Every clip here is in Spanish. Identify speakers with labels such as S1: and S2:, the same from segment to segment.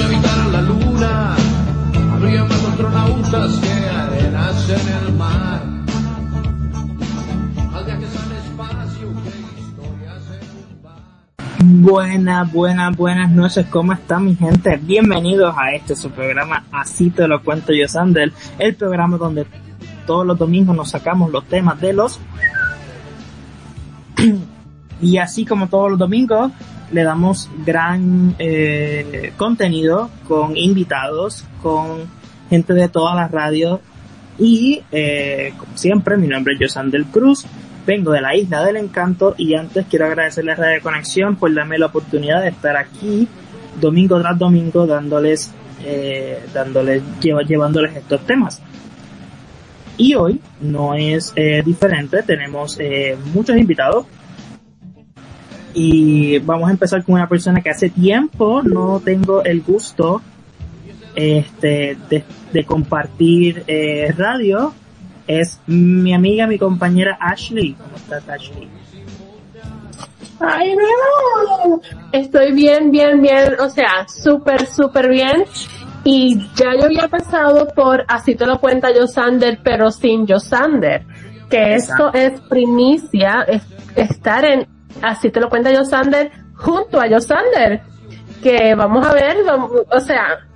S1: habitara la luna, que en el mar. Al viajes al espacio, que.
S2: Buenas, buenas, buenas noches, ¿cómo están mi gente? Bienvenidos a este su programa Así te lo cuento yo, Sander, el programa donde todos los domingos nos sacamos los temas de los y así como todos los domingos, le damos gran eh, contenido con invitados, con gente de todas las radios. Y, eh, como siempre, mi nombre es Josandel Cruz, vengo de la Isla del Encanto y antes quiero agradecerle a Radio Conexión por darme la oportunidad de estar aquí domingo tras domingo dándoles, eh, dándoles, llevándoles estos temas. Y hoy no es eh, diferente, tenemos eh, muchos invitados y vamos a empezar con una persona que hace tiempo no tengo el gusto este de, compartir eh, radio es mi amiga mi compañera Ashley cómo estás Ashley
S3: Ay, no. Estoy bien, bien, bien, o sea, súper, súper bien. Y ya yo había pasado por, así te lo cuenta Josander, pero sin Josander. Que esto es primicia, es estar en así te lo cuenta Josander junto a Josander, que vamos a ver, o sea,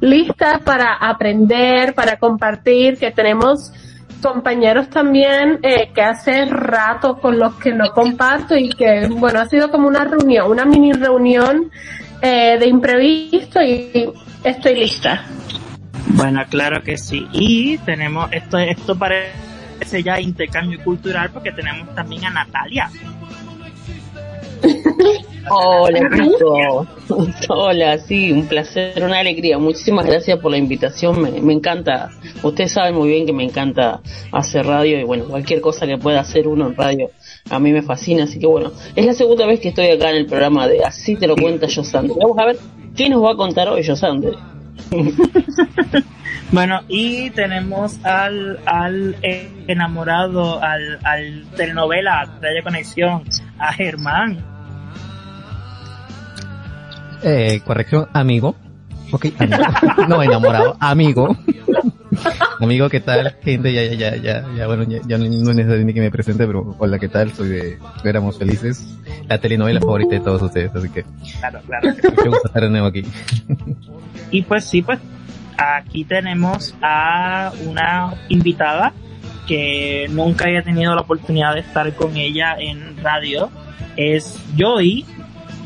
S3: lista para aprender, para compartir, que tenemos compañeros también eh, que hace rato con los que no comparto y que, bueno, ha sido como una reunión, una mini reunión eh, de imprevisto y estoy lista.
S2: Bueno, claro que sí. Y tenemos, esto, esto parece ya intercambio cultural porque tenemos también a Natalia.
S4: Hola, Hola, sí, un placer, una alegría. Muchísimas gracias por la invitación. Me, encanta. Ustedes saben muy bien que me encanta hacer radio y bueno, cualquier cosa que pueda hacer uno en radio a mí me fascina. Así que bueno, es la segunda vez que estoy acá en el programa de Así te lo cuenta Yosander. Vamos a ver qué nos va a contar hoy Yosander.
S2: bueno, y tenemos al, al enamorado, al, al telenovela Radio Conexión, a Germán.
S5: Eh, corrección, amigo. Ok, amigo. no enamorado, amigo. amigo, ¿qué tal? Gente, ya, ya, ya, ya, bueno, ya, ya no es necesario ni que me presente, pero hola, ¿qué tal? Soy de Éramos Felices, la telenovela favorita de todos ustedes, así que.
S2: Claro, claro.
S5: Me gusta estar de nuevo aquí.
S2: y pues sí, pues, aquí tenemos a una invitada que nunca había tenido la oportunidad de estar con ella en radio. Es Joy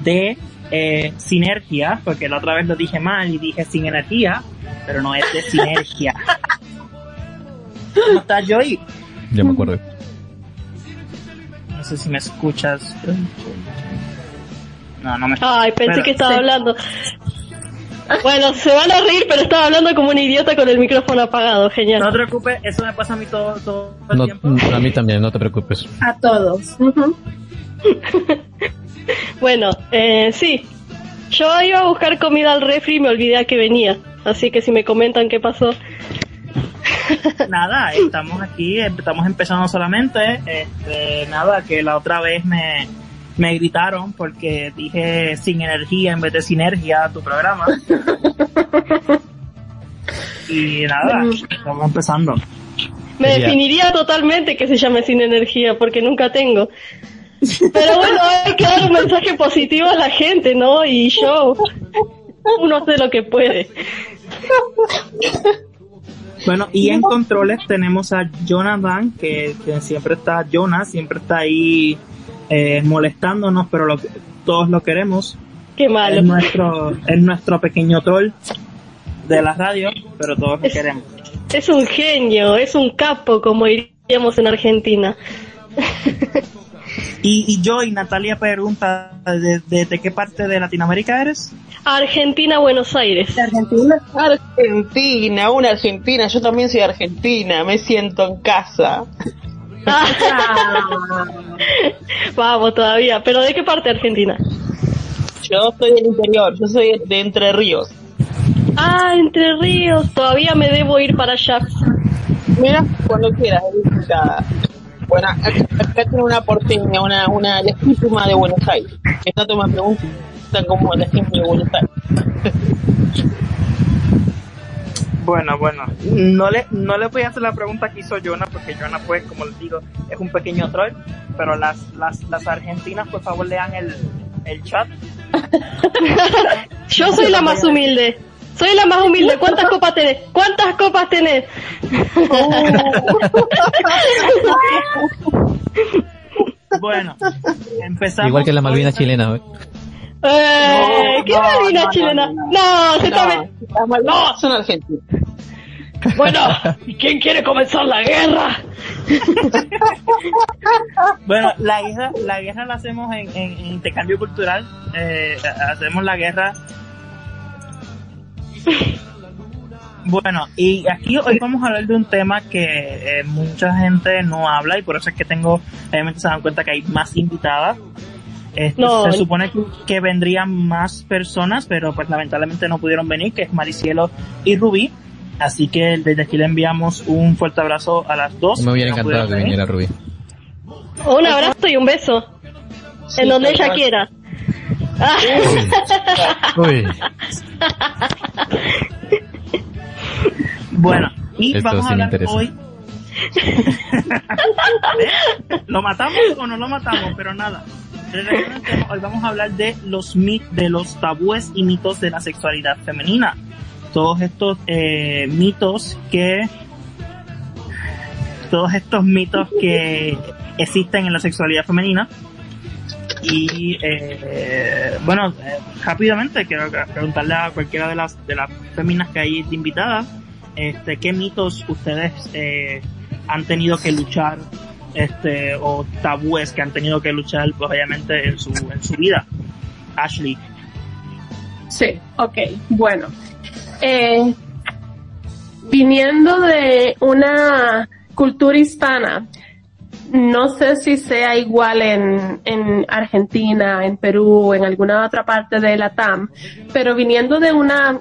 S2: de eh, sinergia, porque la otra vez lo dije mal y dije sin energía, pero no es de sinergia. ¿Cómo estás, Joy?
S5: Ya me acuerdo.
S2: No sé si me escuchas.
S3: No, no me Ay, pensé que estaba hablando. Bueno, se van a reír, pero estaba hablando como un idiota con el micrófono apagado. Genial.
S2: No te preocupes, eso me pasa a mí todo, todo el
S5: no,
S2: tiempo.
S5: A mí también, no te preocupes.
S3: A todos. bueno, eh, sí. Yo iba a buscar comida al refri y me olvidé a que venía.
S6: así que si me comentan qué pasó.
S2: Nada, estamos aquí, estamos empezando solamente. Este, nada, que la otra vez me, me gritaron porque dije sin energía en vez de sinergia a tu programa. y nada, estamos empezando.
S6: Me definiría totalmente que se llame sin energía porque nunca tengo. Pero bueno, hay que dar un mensaje positivo a la gente, ¿no? Y yo, uno hace lo que puede.
S2: Bueno, y en controles tenemos a Jonathan, que, que siempre está, Jonas, siempre está ahí eh, molestándonos, pero lo, todos lo queremos.
S6: Qué
S2: Es
S6: malo.
S2: nuestro, es nuestro pequeño troll de la radio, pero todos lo
S6: Es-
S2: queremos.
S6: Es un genio, es un capo, como diríamos en Argentina.
S2: Y, y yo y Natalia pregunta, ¿de, de, de qué parte de Latinoamérica eres?
S6: Argentina, Buenos Aires.
S3: Argentina.
S4: Argentina, una Argentina, yo también soy argentina, me siento en casa.
S6: Vamos todavía, pero ¿de qué parte de Argentina?
S4: Yo soy del interior, yo soy de Entre Ríos.
S6: Ah, Entre Ríos, todavía me debo ir para allá.
S4: Mira, cuando quieras. Bueno, acá, acá tiene una porteña, una, una legítima de Buenos Aires. Que tanto me preguntan como legítima de Buenos Aires.
S2: Bueno, bueno, no le, no le voy a hacer la pregunta que hizo Jonah, porque Jonah, pues, como les digo, es un pequeño troll, pero las, las, las argentinas, por favor, lean el, el chat.
S6: Yo soy la más humilde. Soy la más humilde. ¿Cuántas copas tenés? ¿Cuántas copas tenés?
S2: Bueno, empezamos.
S5: Igual que la Malvina chilena, ¿eh?
S6: Eh, ¿Qué
S4: no, no,
S6: chilena?
S4: no,
S6: No, se
S4: No, las Malvinas son argentinas.
S6: Bueno, ¿y quién quiere comenzar la guerra?
S2: Bueno, la guerra, la guerra la hacemos en, en- en intercambio cultural. Eh, hacemos la guerra. Bueno, y aquí hoy vamos a hablar de un tema que eh, mucha gente no habla y por eso es que tengo, obviamente se dan cuenta que hay más invitadas. Este,
S6: No.
S2: Se supone que, que vendrían más personas, pero pues lamentablemente no pudieron venir, que es Maricielo y Rubí. Así que desde aquí le enviamos un fuerte abrazo a las dos.
S5: Me hubiera
S2: no
S5: encantado que
S2: venir.
S5: viniera Rubí.
S6: Un abrazo y un beso. en donde ella quiera.
S5: Uy.
S2: Bueno, y
S5: Esto
S2: vamos a hablar
S5: interesa.
S2: hoy. ¿Lo matamos o no lo matamos? Pero nada. Hoy vamos a hablar de los mit de los tabúes y mitos de la sexualidad femenina. Todos estos eh, mitos que todos estos mitos que existen en la sexualidad femenina y eh, bueno eh, rápidamente quiero preguntarle a cualquiera de las de las féminas que hay invitadas este qué mitos ustedes eh, han tenido que luchar este o tabúes que han tenido que luchar pues obviamente en su en su vida Ashley
S3: Sí, ok, bueno. Eh, viniendo de una cultura hispana, no sé si sea igual en, en Argentina, en Perú, en alguna otra parte de la TAM, pero viniendo de una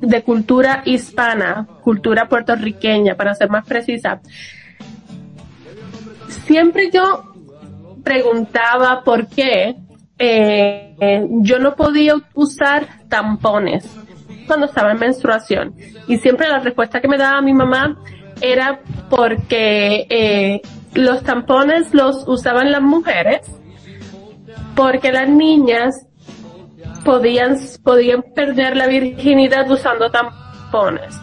S3: de cultura hispana, cultura puertorriqueña, para ser más precisa, siempre yo preguntaba por qué eh, yo no podía usar tampones cuando estaba en menstruación. Y siempre la respuesta que me daba mi mamá era porque eh, los tampones los usaban las mujeres porque las niñas podían, podían perder la virginidad usando tampones.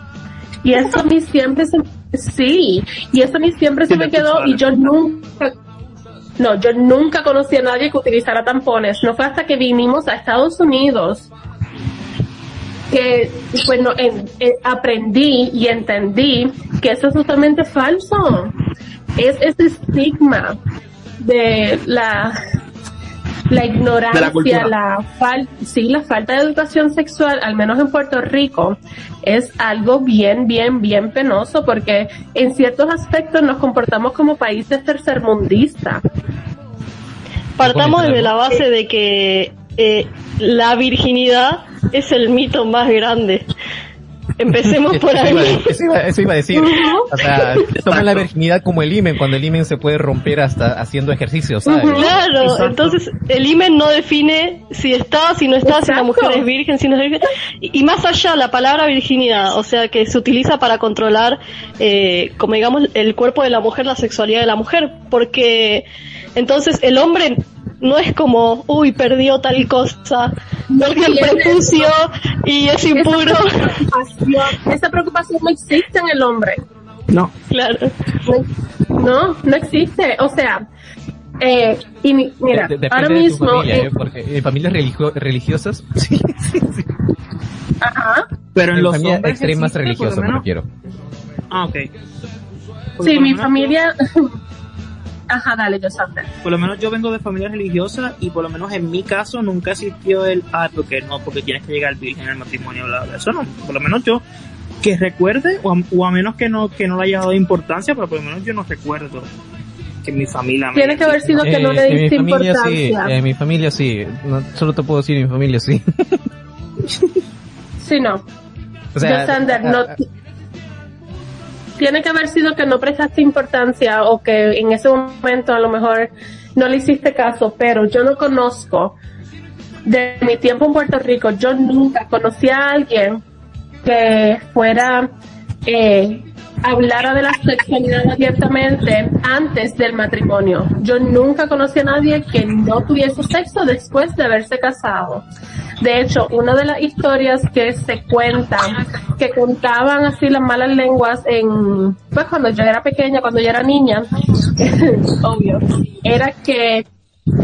S3: Y eso a mí siempre se, sí, y eso a mí siempre se me quedó y yo nunca, no, yo nunca conocí a nadie que utilizara tampones. No fue hasta que vinimos a Estados Unidos que, bueno, en- en- aprendí y entendí que eso es totalmente falso. Es ese estigma de la, la ignorancia, la fal sí, la falta de educación sexual, al menos en Puerto Rico, es algo bien, bien, bien penoso porque en ciertos aspectos nos comportamos como países tercermundistas.
S6: Partamos desde la base de que eh, la virginidad es el mito más grande. Empecemos por
S5: Eso iba,
S6: ahí.
S5: eso iba- eso iba a decir. O sea, toman la virginidad como el imen, cuando el imen se puede romper hasta haciendo ejercicio, ¿sabes?
S6: Claro,
S2: Exacto.
S6: entonces el imen no define si está, si no está, si la mujer es virgen, si no es virgen. Y, y más allá, la palabra virginidad, o sea, que se utiliza para controlar, eh, como digamos, el cuerpo de la mujer, la sexualidad de la mujer. Porque entonces el hombre no es como, uy, perdió tal cosa, perdió el
S3: tiene-
S6: prepucio y es impuro.
S3: preocupación, esa preocupación no existe en el hombre.
S2: No,
S6: claro.
S3: No, no existe. O sea, eh, y mi- mira,
S5: depende
S3: ahora
S5: de
S3: mismo,
S5: familia,
S3: eh,
S5: ¿eh? porque en familias religio- religiosas, sí, sí, sí.
S3: ajá,
S2: pero en,
S5: en
S2: los
S5: familias
S2: hombres
S5: extremas religiosas me refiero.
S2: Ah, ok. Porque
S3: sí, mi familia, ajá, dale, yo
S2: yo- por lo menos yo vengo de familia religiosa y por lo menos en mi caso nunca existió el, ah, porque no, porque tienes que llegar virgen al matrimonio, bla, bla. Eso no, por lo menos yo que recuerde, o a, o a menos que no, que no le haya dado importancia, pero por lo menos yo no recuerdo que en mi familia me
S3: Tiene que haber sido que no
S5: Eh,
S3: le
S5: en mi
S3: diste
S5: sí,
S3: importancia.
S5: en mi familia sí, no, solo te puedo decir en mi familia sí.
S3: Sí, no.
S5: O sea,
S3: Yo, Sander, no. Tiene que haber sido que no prestaste importancia o que en ese momento a lo mejor no le hiciste caso, pero yo no conozco de mi tiempo en Puerto Rico, yo nunca conocí a alguien que fuera eh, hablara de la sexualidad abiertamente antes del matrimonio. Yo nunca conocí a nadie que no tuviese sexo después de haberse casado. De hecho, una de las historias que se cuentan, que contaban así las malas lenguas en, pues cuando yo era pequeña, cuando yo era niña, obvio, era que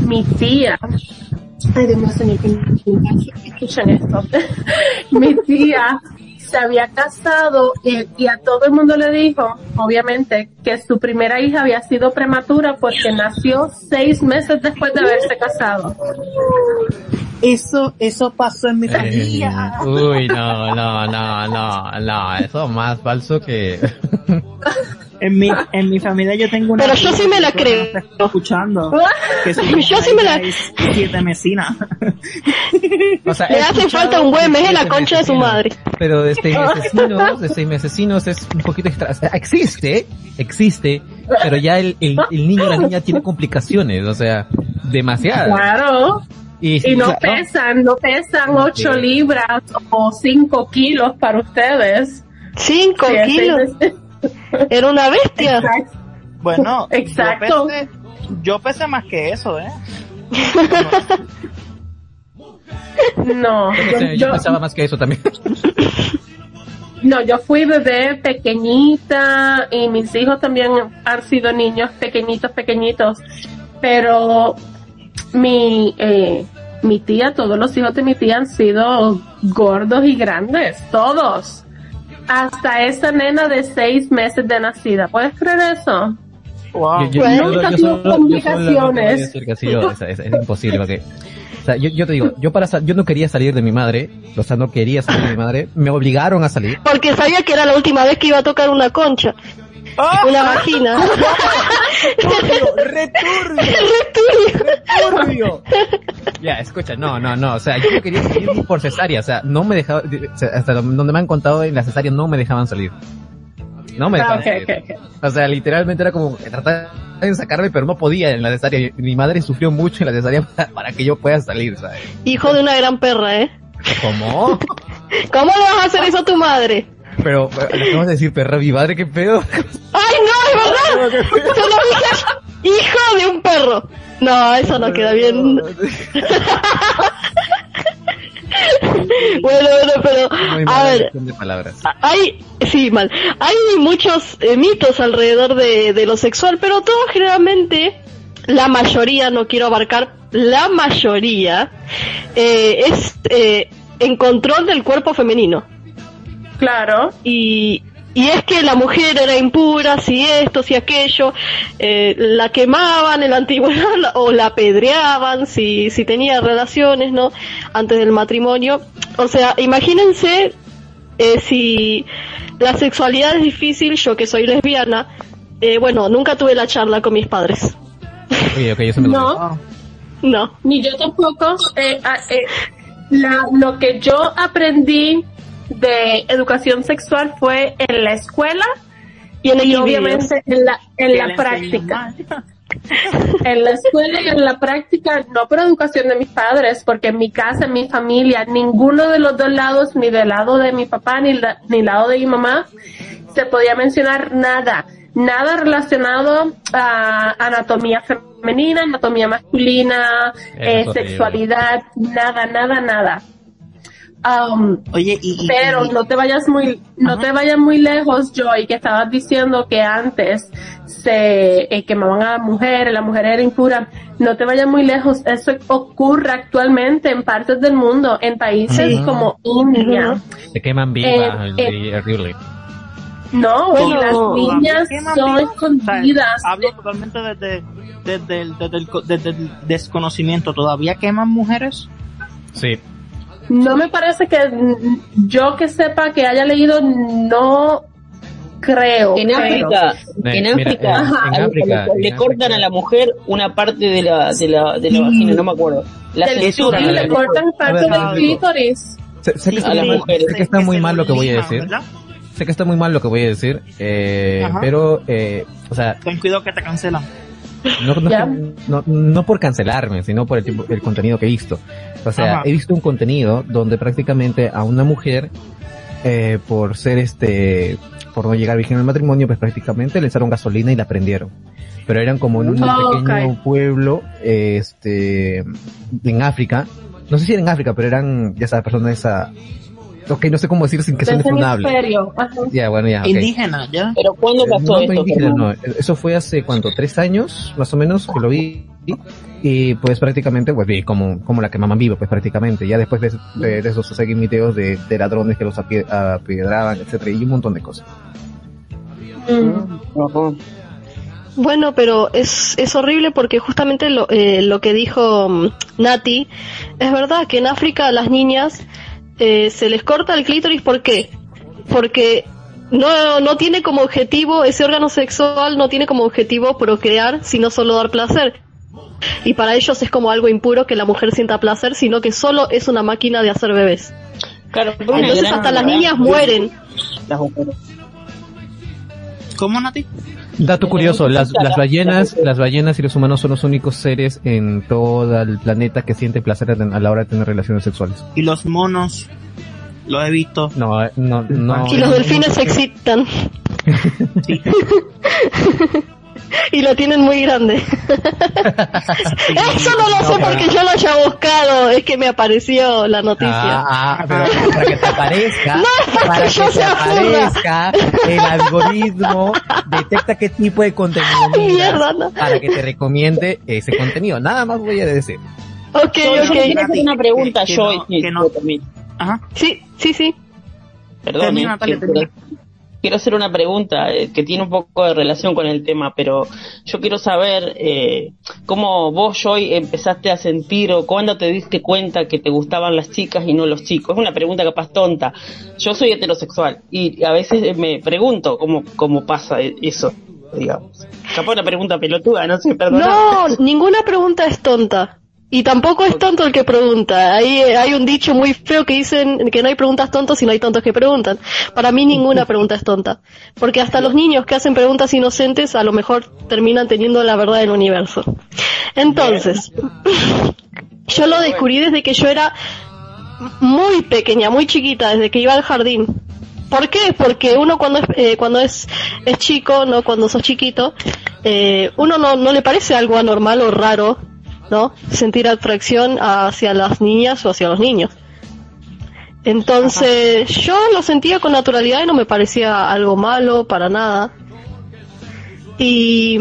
S3: mi tía, ay Dios mío, señor, que esto, mi tía se había casado y, y a todo el mundo le dijo, obviamente, que su primera hija había sido prematura porque nació seis meses después de haberse casado.
S2: Eso, eso pasó en mi
S5: eh,
S2: familia.
S5: uy, no, no, no, no, no, eso es más falso que...
S2: En mi, en mi familia yo tengo una.
S6: Pero yo sí me la creo.
S2: escuchando. Que
S6: Yo sí me la-
S2: siete mesina.
S5: O sea,
S6: Le hace falta un buen mes en la concha de su
S5: mesesinos,
S6: madre.
S5: Pero de seis mesecinos, de seis mesecinos es un poquito extra. o sea, existe, existe, pero ya el, el, el niño o la niña tiene complicaciones, o sea, demasiadas.
S3: Claro.
S5: Y,
S3: Y no
S5: claro,
S3: pesan, no pesan ocho
S5: Sí.
S3: libras o cinco kilos para ustedes.
S6: Cinco
S3: Sí, así
S6: kilos.
S3: es.
S6: Era una bestia.
S3: Exacto.
S2: Bueno,
S3: Exacto.
S2: Yo pesé, yo pesé más que eso, ¿eh?
S3: No, yo
S5: yo- pensaba más que eso también.
S3: no, yo fui bebé pequeñita y mis hijos también han sido niños pequeñitos, pequeñitos, pero mi, eh, mi tía, todos los hijos de mi tía han sido gordos y grandes, todos. Hasta esa nena de seis meses de nacida. ¿Puedes creer eso?
S2: Wow.
S5: Yo, solo- solo es, es- es imposible porque, o sea, yo, yo te digo, yo para yo no quería salir de mi madre, o sea, no quería salir de mi madre, me obligaron a salir.
S6: Porque sabía que era la última vez que iba a tocar una concha. Una vagina.
S2: ¡Returbio!
S5: Ya, escucha, no, no, no, o sea, yo quería salir por cesárea, o sea, no me dejaba, o sea, hasta donde me han contado en la cesárea no me dejaban salir. No me
S3: Ah,
S5: dejaban salir. O sea, literalmente era como que tratar de sacarme, pero no podía en la cesárea. Mi madre sufrió mucho en la cesárea para, para que yo pueda salir, ¿sabes?
S6: Hijo de una gran perra, ¿eh?
S5: ¿Cómo?
S6: ¿Cómo le vas a hacer eso a tu madre?
S5: Pero, le acabas de decir, perra, mi madre, qué pedo.
S6: ¡Ay, no, es verdad! Se lo dije, hijo de un perro. No, eso no queda bien. bueno, bueno, pero,
S5: Muy
S6: a ver,
S5: de palabras.
S6: hay, sí, mal, hay muchos eh, mitos alrededor de, de lo sexual, pero todo generalmente, la mayoría, no quiero abarcar, la mayoría, eh, es eh, en control del cuerpo femenino.
S3: Claro.
S6: Y, y es que la mujer era impura, si esto, si aquello, eh, la quemaban en la antigüedad o la apedreaban si, si tenía relaciones, ¿no? Antes del matrimonio. O sea, imagínense eh, si la sexualidad es difícil, yo que soy lesbiana, eh, bueno, nunca tuve la charla con mis padres.
S5: Oye, ok, eso me lo
S3: No.
S6: No.
S3: Ni yo tampoco. Eh, ah, eh, la- lo que yo aprendí de educación sexual fue en la escuela
S6: Y en
S3: y obviamente en la, en la práctica. En la escuela y en la práctica, no por educación de mis padres, porque en mi casa, en mi familia, ninguno de los dos lados, ni del lado de mi papá, ni, la- ni del lado de mi mamá, se podía mencionar nada. Nada relacionado a anatomía femenina, anatomía masculina, eh, sexualidad, nada, nada, nada. Um,
S2: Oye, y, y-
S3: pero
S2: y-
S3: no te vayas muy, no
S2: Ajá.
S3: te vayas muy lejos, Joy, que estabas diciendo que antes se eh, quemaban a la mujer, la mujer era impura. No te vayas muy lejos, eso ocurre actualmente en partes del mundo, en países
S5: Sí.
S3: como India.
S5: Se queman vivas,
S3: Eh,
S5: y horrible.
S3: No,
S6: Bueno,
S3: y las niñas
S2: ¿Qué más
S3: son
S2: vivas? O sea,
S3: escondidas.
S2: Hablo totalmente desde, desde, desde desde el desconocimiento. ¿Todavía queman mujeres?
S5: Sí.
S3: No me parece que yo que sepa que haya leído, no creo.
S4: En
S3: pero-
S4: África,
S5: Eh,
S4: en
S5: mira,
S4: África,
S5: en-
S3: Ajá,
S5: en
S4: a-
S5: África,
S4: le,
S5: en
S4: cortan
S5: África.
S4: a la mujer una parte de la, de la, de la vagina, no me acuerdo. La
S3: Del-
S4: censura.
S3: sí, le cortan parte
S5: ver,
S3: del clítoris.
S5: Sé, sé que, está muy, sé que está muy mal lo que voy a decir.
S2: ¿verdad?
S5: Sé que está muy mal lo que voy a decir. Eh, pero, eh, o sea,
S2: Ten cuidado que te cancelan.
S5: no, no, no, no por cancelarme, sino por el, tipo- el contenido que he visto. O sea,
S2: Ajá.
S5: he visto un contenido donde prácticamente a una mujer, eh, por ser este, por no llegar virgen al matrimonio, pues prácticamente le echaron gasolina y la prendieron. Pero eran como en un
S3: Ah,
S5: pequeño pueblo, este, en África. No sé si era en África, pero eran, ya sabes, personas esa, ok, no sé cómo decir sin que suene funable. Ya, bueno, ya, ok.
S2: Indígena, ¿ya?
S4: Pero ¿cuándo pasó
S5: no,
S4: esto?
S5: indígena, no. Eso fue hace, ¿cuánto? ¿Tres años? Más o menos, que lo vi. Y pues prácticamente, pues vi como, como la quemaban viva, pues prácticamente. Ya después de, de, de esos se seguían videos de, de ladrones que los apie- apiedraban, etcétera, y un montón de cosas.
S3: Mm.
S6: Bueno, pero es, es horrible porque justamente lo, eh, lo que dijo mm, Nati, es verdad que en África las niñas eh, se les corta el clítoris, ¿por qué? Porque no, no tiene como objetivo, ese órgano sexual no tiene como objetivo procrear, sino solo dar placer. Y para ellos es como algo impuro que la mujer sienta placer, sino que solo es una máquina de hacer bebés.
S4: Claro,
S6: Entonces hasta las niñas mueren.
S4: Las mujeres.
S2: ¿Cómo, Nati?
S5: Dato curioso, las, las ballenas, las ballenas y los humanos son los únicos seres en todo el planeta que sienten placer a la hora de tener relaciones sexuales.
S2: Y los monos, lo he visto.
S5: No, eh, no, no.
S6: Y los delfines se excitan. Y lo tienen muy grande. Eso no lo sé
S5: No,
S6: porque yo lo haya buscado, es que me apareció la noticia.
S5: Ah, ah, pero para que te aparezca,
S6: No
S5: para que
S6: yo
S5: te
S6: sea burra.
S5: aparezca, el algoritmo detecta qué tipo de contenido
S6: Mierda, no.
S5: para que te recomiende ese contenido. Nada más voy a decir.
S6: Ok,
S4: Yo, yo
S6: ok.
S4: quiero hacer una pregunta,
S2: Que- que
S4: yo,
S2: no-
S4: y-
S2: que no-. Ajá.
S6: Sí, sí, sí.
S4: Perdón,
S2: Termina,
S4: eh,
S2: Natalia,
S4: quiero-
S2: termina.
S4: Quiero hacer una pregunta eh, que tiene un poco de relación con el tema, pero yo quiero saber eh, cómo vos, Joy, empezaste a sentir o cuándo te diste cuenta que te gustaban las chicas y no los chicos. Es una pregunta capaz tonta. Yo soy heterosexual y a veces me pregunto cómo, cómo pasa e- eso, digamos. Capaz una pregunta pelotuda, no sé, perdón.
S6: No, ninguna pregunta es tonta. Y tampoco es tonto el que pregunta. Ahí eh, hay un dicho muy feo que dicen que no hay preguntas tontas y no hay tontos que preguntan. Para mí ninguna pregunta es tonta. Porque hasta los niños que hacen preguntas inocentes a lo mejor terminan teniendo la verdad del universo. Entonces, yo lo descubrí desde que yo era muy pequeña, muy chiquita, desde que iba al jardín. ¿Por qué? Porque uno cuando es, eh, cuando es, es chico, no cuando sos chiquito, eh, uno no, no le parece algo anormal o raro, ¿no? Sentir atracción hacia las niñas o hacia los niños. Entonces, yo lo sentía con naturalidad y no me parecía algo malo para nada. Y,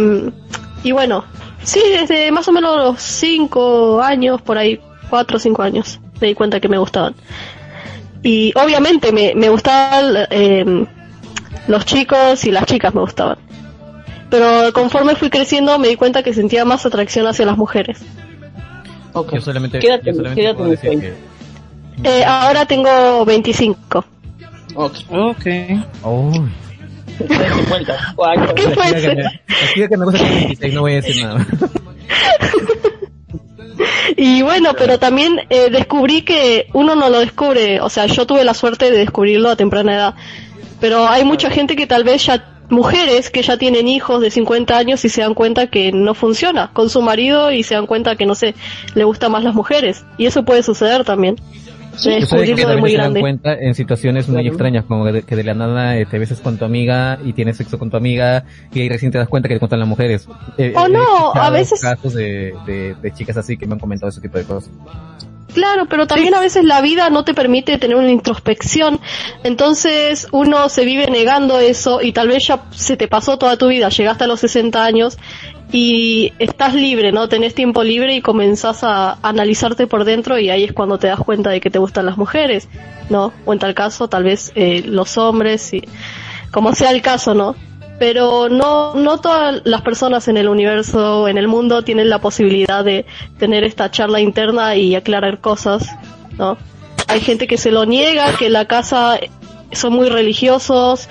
S6: y bueno, sí, desde más o menos los cinco años, por ahí, cuatro o cinco años, me di cuenta que me gustaban. Y obviamente me, me gustaban eh, los chicos y las chicas me gustaban. Pero conforme fui creciendo me di cuenta que sentía más atracción hacia las mujeres.
S4: Ok.
S5: Yo solamente,
S4: Quédate-
S5: yo solamente
S4: quédate
S5: puedo decir que...
S6: Eh, ahora tengo 25.
S4: Ok.
S2: Ok.
S5: Oh,
S4: Date cuenta. Guay.
S6: ¿Qué fue
S5: que
S6: ese?
S5: me, escribe que me gusta que 26, no voy a decir nada.
S6: Y Y bueno, pero también eh, descubrí que uno no lo descubre, o sea, yo tuve la suerte de descubrirlo a temprana edad, pero hay mucha gente que tal vez ya, mujeres que ya tienen hijos de 50 años y se dan cuenta que no funciona con su marido y se dan cuenta que, no sé, le gustan más las mujeres. Y eso puede suceder también.
S5: Eso de que
S6: de muy
S5: se dan
S6: grande.
S5: cuenta en situaciones muy extrañas, como de, que de la nada eh, te besas con tu amiga y tienes sexo con tu amiga y ahí recién te das cuenta que te cuentan las mujeres. Eh,
S6: Oh,
S5: he
S6: no, a veces-
S5: casos de, de, de chicas así que me han comentado ese tipo de cosas.
S6: Claro, pero también a veces la vida no te permite tener una introspección, entonces uno se vive negando eso y tal vez ya se te pasó toda tu vida, llegaste a los 60 años y estás libre, ¿no? Tenés tiempo libre y comenzás a analizarte por dentro y ahí es cuando te das cuenta de que te gustan las mujeres, ¿no? O en tal caso, tal vez eh, los hombres, y como sea el caso, ¿no? Pero no, no todas las personas en el universo, en el mundo, tienen la posibilidad de tener esta charla interna y aclarar cosas, ¿no? Hay gente que se lo niega, que la casa son muy religiosos,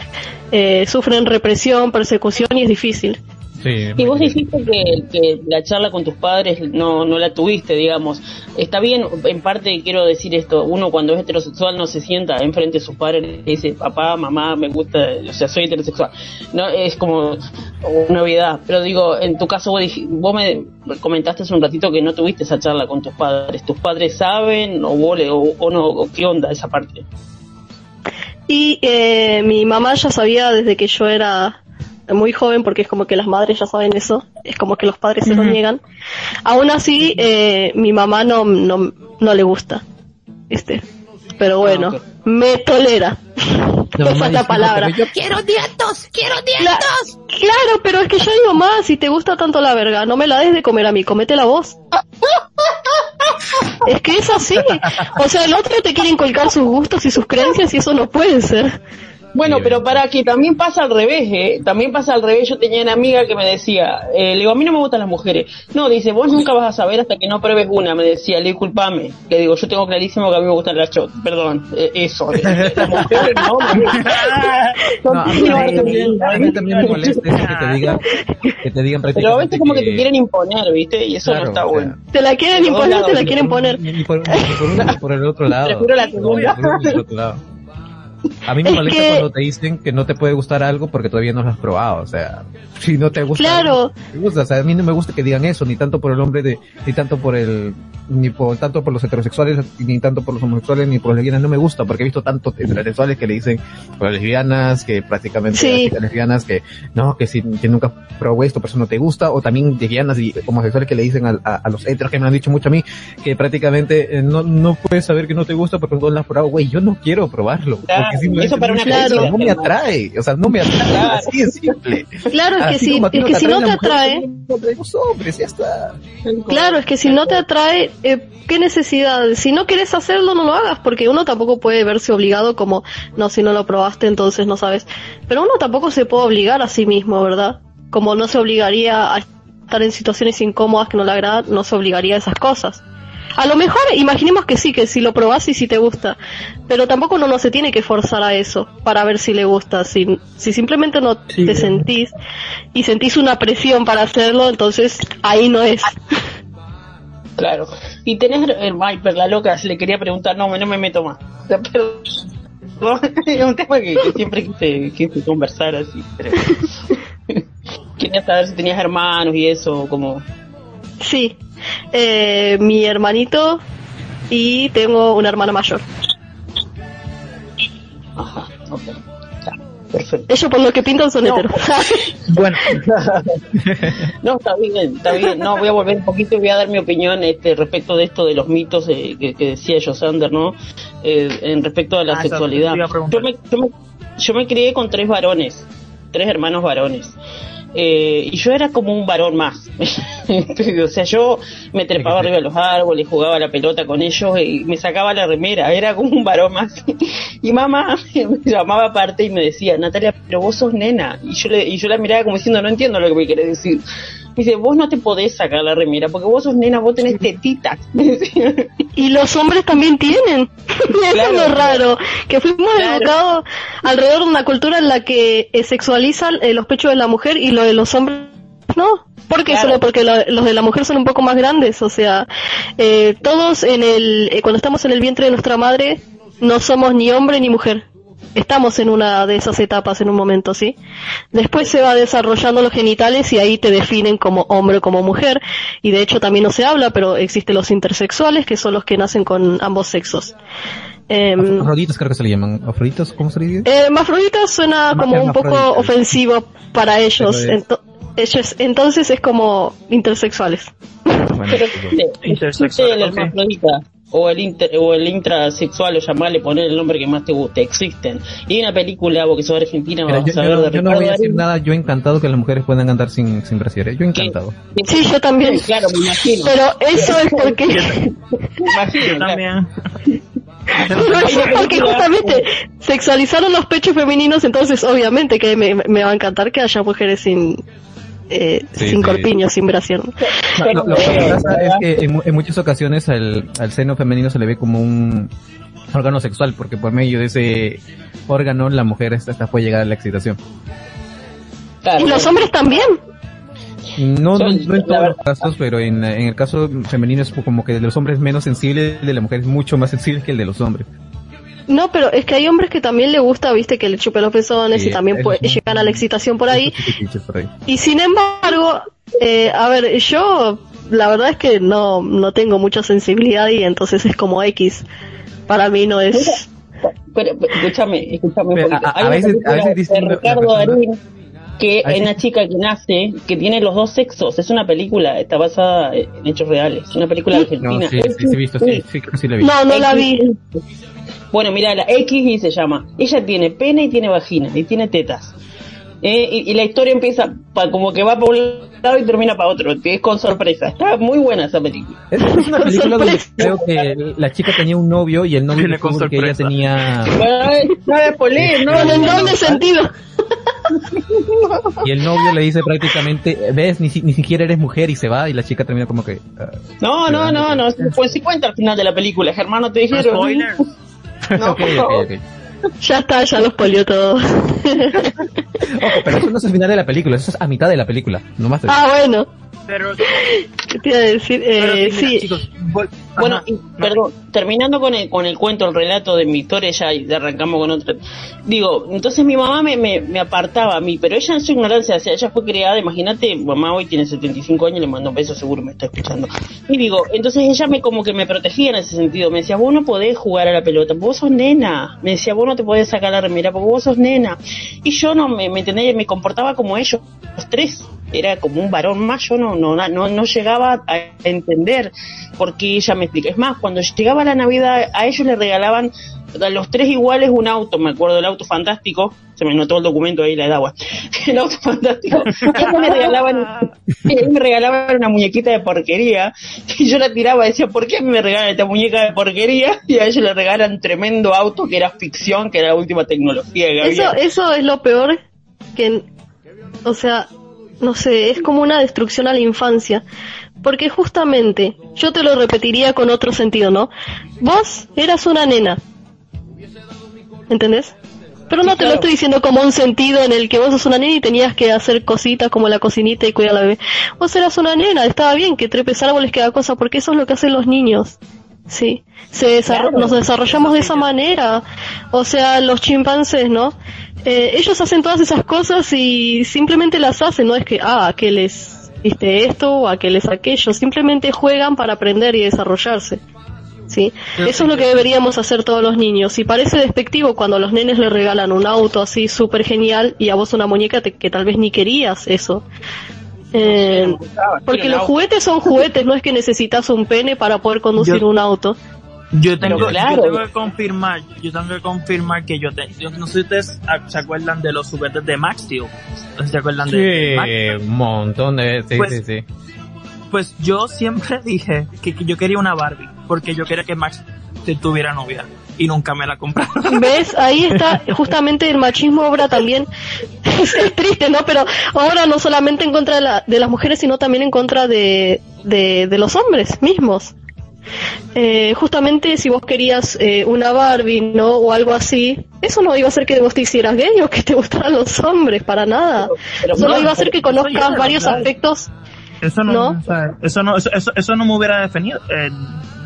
S6: eh, sufren represión, persecución y es difícil.
S5: Sí,
S4: Y vos dijiste que, que la charla con tus padres no, no la tuviste, digamos. Está bien, en parte quiero decir esto, uno cuando es heterosexual no se sienta enfrente de sus padres y dice, papá, mamá, me gusta, o sea, soy heterosexual. No, es como una novedad. Pero digo, en tu caso vos, dij- vos me comentaste hace un ratito que no tuviste esa charla con tus padres. ¿Tus padres saben o vos le- o, o no? o ¿Qué onda esa parte?
S6: Y eh, mi mamá ya sabía desde que yo era muy joven, porque es como que las madres ya saben eso, es como que los padres se lo niegan. Aún así, eh, mi mamá no, no, no le gusta, este, pero bueno,
S4: ok.
S6: me tolera.
S5: La
S6: Esa es la palabra.
S5: "No, yo
S7: Quiero nietos, quiero nietos.
S6: claro, pero es que yo digo más, si te gusta tanto la verga, no me la des de comer a mí, cométela vos. Es que es así. O sea, el otro te quiere inculcar sus gustos y sus creencias y eso no puede ser.
S4: Bueno, pero para que también pasa al revés, ¿eh? También pasa al revés. Yo tenía una amiga que me decía, eh, le digo, a mí no me gustan las mujeres. No, dice, vos nunca vas a saber hasta que no pruebes una. Me decía, le disculpame. Le digo, yo tengo clarísimo que a mí me gustan las shots. Perdón, eh, eso. eh, las mujeres no.
S5: No, a mí también, a mí también me molesta eso que te digan, que te digan
S4: Pero a veces
S5: prácticamente
S4: como que te quieren imponer, ¿viste? Y eso
S5: Claro,
S4: no está
S5: o sea,
S4: bueno.
S6: Te la quieren imponer, te la
S4: lados,
S6: quieren poner.
S5: Ni por, ni por uno ni por el otro lado.
S4: Prefiero la segunda.
S5: por el otro lado. A mí me
S6: Es
S5: molesta
S6: que-
S5: cuando te dicen que no te puede gustar algo porque todavía no lo has probado, o sea, si no te gusta.
S6: Claro.
S5: algo, te gusta, o sea, a mí no me gusta que digan eso, ni tanto por el hombre de, ni tanto por el, ni por, tanto por los heterosexuales, ni tanto por los homosexuales, ni por las lesbianas, no me gusta, porque he visto tantos heterosexuales que le dicen por las lesbianas, que prácticamente
S6: Sí.
S5: las chicas lesbianas, que no, que si, que nunca probó esto, por eso no te gusta, o también lesbianas y homosexuales que le dicen a, a, a los heteros que me han dicho mucho a mí, que prácticamente eh, no, no puedes saber que no te gusta porque no lo has probado, güey, yo no quiero probarlo,
S4: Claro, eso para
S5: no,
S4: una
S5: me-
S6: Claro.
S5: no me atrae, o sea, no me atrae,
S4: Claro.
S5: así de simple.
S6: Claro, es que si,
S5: ti
S6: es que si no te atrae,
S5: hombres, ya está.
S6: claro, es que si no te atrae, eh, ¿qué necesidad? Si no quieres hacerlo, no lo hagas, porque uno tampoco puede verse obligado como, no, si no lo probaste, entonces no sabes. Pero uno tampoco se puede obligar a sí mismo, ¿verdad? Como no se obligaría a estar en situaciones incómodas que no le agradan, no se obligaría a esas cosas. A lo mejor, imaginemos que sí, que si lo probás y si te gusta, pero tampoco uno no se tiene que forzar a eso para ver si le gusta. Si, si simplemente no
S2: Sí.
S6: te sentís y sentís una presión para hacerlo, entonces ahí no es.
S4: Claro. Y tenés, el Viper, la loca, se le quería preguntar, no, no me meto más. Pero- no, es un tema que, que siempre quise, quise conversar así. Pero... Quería saber si tenías hermanos y eso, como...
S6: Sí, eh, mi hermanito y tengo una hermana mayor.
S4: Ajá, ok. Ya, perfecto.
S6: Ellos por lo que pintan son
S4: No.
S6: heteros.
S5: Bueno,
S4: No, está bien, está bien. No, voy a volver un poquito y voy a dar mi opinión este, respecto de esto de los mitos eh, que, que decía Josander, ¿no? Eh, en respecto a la
S2: Ah, eso
S4: sexualidad. Yo me, yo, me, yo me crié con tres varones, tres hermanos varones. Eh, y yo era como un varón más. o sea, yo me trepaba arriba de los árboles, jugaba la pelota con ellos y me sacaba la remera, era como un varón más. y mamá me llamaba aparte y me decía, Natalia, pero vos sos nena. Y yo, le, y yo la miraba como diciendo, no entiendo lo que me querés decir. Dice, vos no te podés sacar la remera porque vos sos nena, vos tenés tetitas.
S6: Y los hombres también tienen. Eso es lo raro. Que fuimos
S4: Claro.
S6: educados alrededor de una cultura en la que eh, sexualizan eh, los pechos de la mujer y lo de los hombres no. ¿Por qué?
S4: Claro.
S6: Solo porque la- los de la mujer son un poco más grandes, o sea, eh, todos en el, eh, cuando estamos en el vientre de nuestra madre, no somos ni hombre ni mujer. Estamos en una de esas etapas en un momento, ¿sí? Después se va desarrollando los genitales y ahí te definen como hombre o como mujer. Y de hecho también no se habla, pero existen los intersexuales, que son los que nacen con ambos sexos. Em,
S5: Afroditas creo que se le llaman. ¿Afroditas? ¿Cómo se le dice?
S6: eh, suena como un poco ofensivo para ellos. Ento- entonces es como intersexuales.
S5: Bueno,
S4: Pero existe, O el inter, o el intrasexual o llamarle poner el nombre que más te guste, existen. Y hay una película, vos que sos argentina,
S5: Mira,
S4: vas
S5: yo,
S4: a
S5: yo
S4: ver
S5: no,
S4: de
S5: yo no voy a decir
S4: Darín.
S5: nada, yo encantado que las mujeres puedan andar sin, sin brasier, ¿eh? yo encantado.
S6: Sí, yo también.
S4: Sí, claro, me imagino.
S6: Pero eso es porque,
S4: Me imagino,
S2: Yo también.
S6: pero eso es porque justamente sexualizaron los pechos femeninos, entonces obviamente que me, me va a encantar que haya mujeres sin eh,
S5: Sí,
S6: sin
S5: sí.
S6: corpiño, sin brasier.
S5: No, lo, lo que pasa es que en, mu- en muchas ocasiones al, al seno femenino se le ve como un órgano sexual, porque por medio de ese órgano la mujer hasta, hasta puede llegar a la excitación.
S6: Y los hombres también.
S5: No, no, en todos los casos, pero en, en el caso femenino es como que de los hombres menos sensible, el de la mujer es mucho más sensible que el de los hombres.
S6: No, pero es que hay hombres que también le gusta, viste, que le chupen los pezones
S5: Sí,
S6: y también
S5: es-
S6: llegan a la excitación por ahí.
S5: Por.
S6: Y sin embargo, eh, a ver, yo la verdad es que no, no tengo mucha sensibilidad y entonces es como X. Para mí no es...
S4: Pero, pero, escúchame, escúchame
S5: Pero a- a
S4: Hay una
S5: veces- a
S4: película
S5: veces
S4: de Ricardo. Darín que es una chica que nace, que tiene los dos sexos. Es una película, está basada en hechos reales. Es una película
S5: No,
S4: argentina.
S5: sí, sí, sí, visto, sí, sí, sí la vi.
S6: No, no la vi.
S4: Bueno, mira, la X y se llama. Ella tiene pene y tiene vagina y tiene tetas. Eh, y, y la historia empieza pa- como que va para un lado y termina para otro. que Es con sorpresa. Está muy buena esa película.
S5: Es, una película donde creo que la chica tenía un novio y el novio descubre que ella tenía
S4: No es spoiler, no,
S6: en
S4: no, no.
S6: doble sentido.
S5: y el novio le dice prácticamente ves ni, si- ni siquiera eres mujer y se va y la chica termina como que ah,
S4: No, no, no, no, pues sí cuenta al final de la película, Germán, no te dijeron.
S2: Spoilers.
S4: No,
S5: ok,
S4: por
S5: ok,
S4: favor.
S5: ok.
S6: Ya está, ya los polió todo.
S5: Ojo, pero eso no es el final de la película, eso es a mitad de la película, no más.
S6: ah, bueno.
S2: Pero,
S6: ¿Qué te iba a decir?
S2: pero
S6: Eh,
S2: sí, mira,
S6: sí,
S2: chicos,
S4: Bueno,
S2: Ajá.
S4: y,
S2: No,
S4: perdón, terminando con el, con el cuento, el relato de mi historia, ya y arrancamos con otra. Digo, entonces mi mamá me, me, me apartaba a mí, pero ella en su ignorancia, o sea, ella fue criada, imagínate, mamá hoy tiene 75 años, le mando un beso, seguro me está escuchando. Y digo, entonces ella me como que me protegía en ese sentido, me decía, vos no podés jugar a la pelota, vos sos nena, me decía, vos no te podés sacar la remera porque vos sos nena. Y yo no me, me entendía, me comportaba como ellos, los tres, era como un varón más, yo no, no, no, no llegaba a entender por qué ella me explica. Es más, cuando llegaba la Navidad, a ellos le regalaban a los tres iguales un auto, me acuerdo del auto fantástico, se me notó el documento ahí la de agua, el auto fantástico, ellos me regalaban, ellos me regalaban una muñequita de porquería, y yo la tiraba y decía, ¿por qué me regalan esta muñeca de porquería? Y a ellos le regalan tremendo auto que era ficción, que era la última tecnología que había.
S6: eso, eso es lo peor que, o sea, no sé, es como una destrucción a la infancia. Porque justamente, yo te lo repetiría con otro sentido, ¿no? Vos eras una nena. ¿Entendés? Pero no
S4: Sí,
S6: te lo estoy diciendo como un sentido en el que vos sos una nena y tenías que hacer cositas como la cocinita y cuidar a la bebé. Vos eras una nena, estaba bien que trepes árboles, que haga cosas, porque eso es lo que hacen los niños. Sí, se desarro-
S4: Claro.
S6: nos desarrollamos de esa manera. O sea, los chimpancés, ¿no? Eh, ellos hacen todas esas cosas y simplemente las hacen, no es que, ah, que les viste esto o a que les aquello, simplemente juegan para aprender y desarrollarse. ¿Sí? Eso es lo que deberíamos hacer todos los niños. Y parece despectivo cuando a los nenes le regalan un auto así súper genial y a vos una muñeca te- que tal vez ni querías eso. Eh, porque los juguetes son juguetes, no es que necesitas un pene para poder conducir
S2: Yo-
S6: un auto.
S2: Yo tengo,
S4: Pero claro.
S2: yo tengo que confirmar, yo tengo que confirmar que yo, te, yo no sé si ustedes se acuerdan de los juguetes de Max Steel. No sé si se acuerdan de
S5: un montón de... Sí,
S2: Pues-
S5: sí, sí.
S2: Pues yo siempre dije que, que yo quería una Barbie, porque yo quería que Max tuviera novia. Y nunca me la compraron.
S6: ¿Ves? Ahí está, justamente el machismo obra también, es, es triste, ¿no? Pero ahora no solamente en contra de, la- de las mujeres, sino también en contra de, de, de los hombres mismos. Eh, justamente si vos querías eh, una Barbie, ¿no? O algo así, eso no iba a hacer que vos te hicieras gay o que te gustaran los hombres, para nada.
S4: Pero
S6: Solo
S4: no,
S6: iba a hacer que conozcas varios aspectos
S2: Eso no,
S6: ¿No?
S2: o sea, eso no, eso, eso, eso no me hubiera definido. Eh,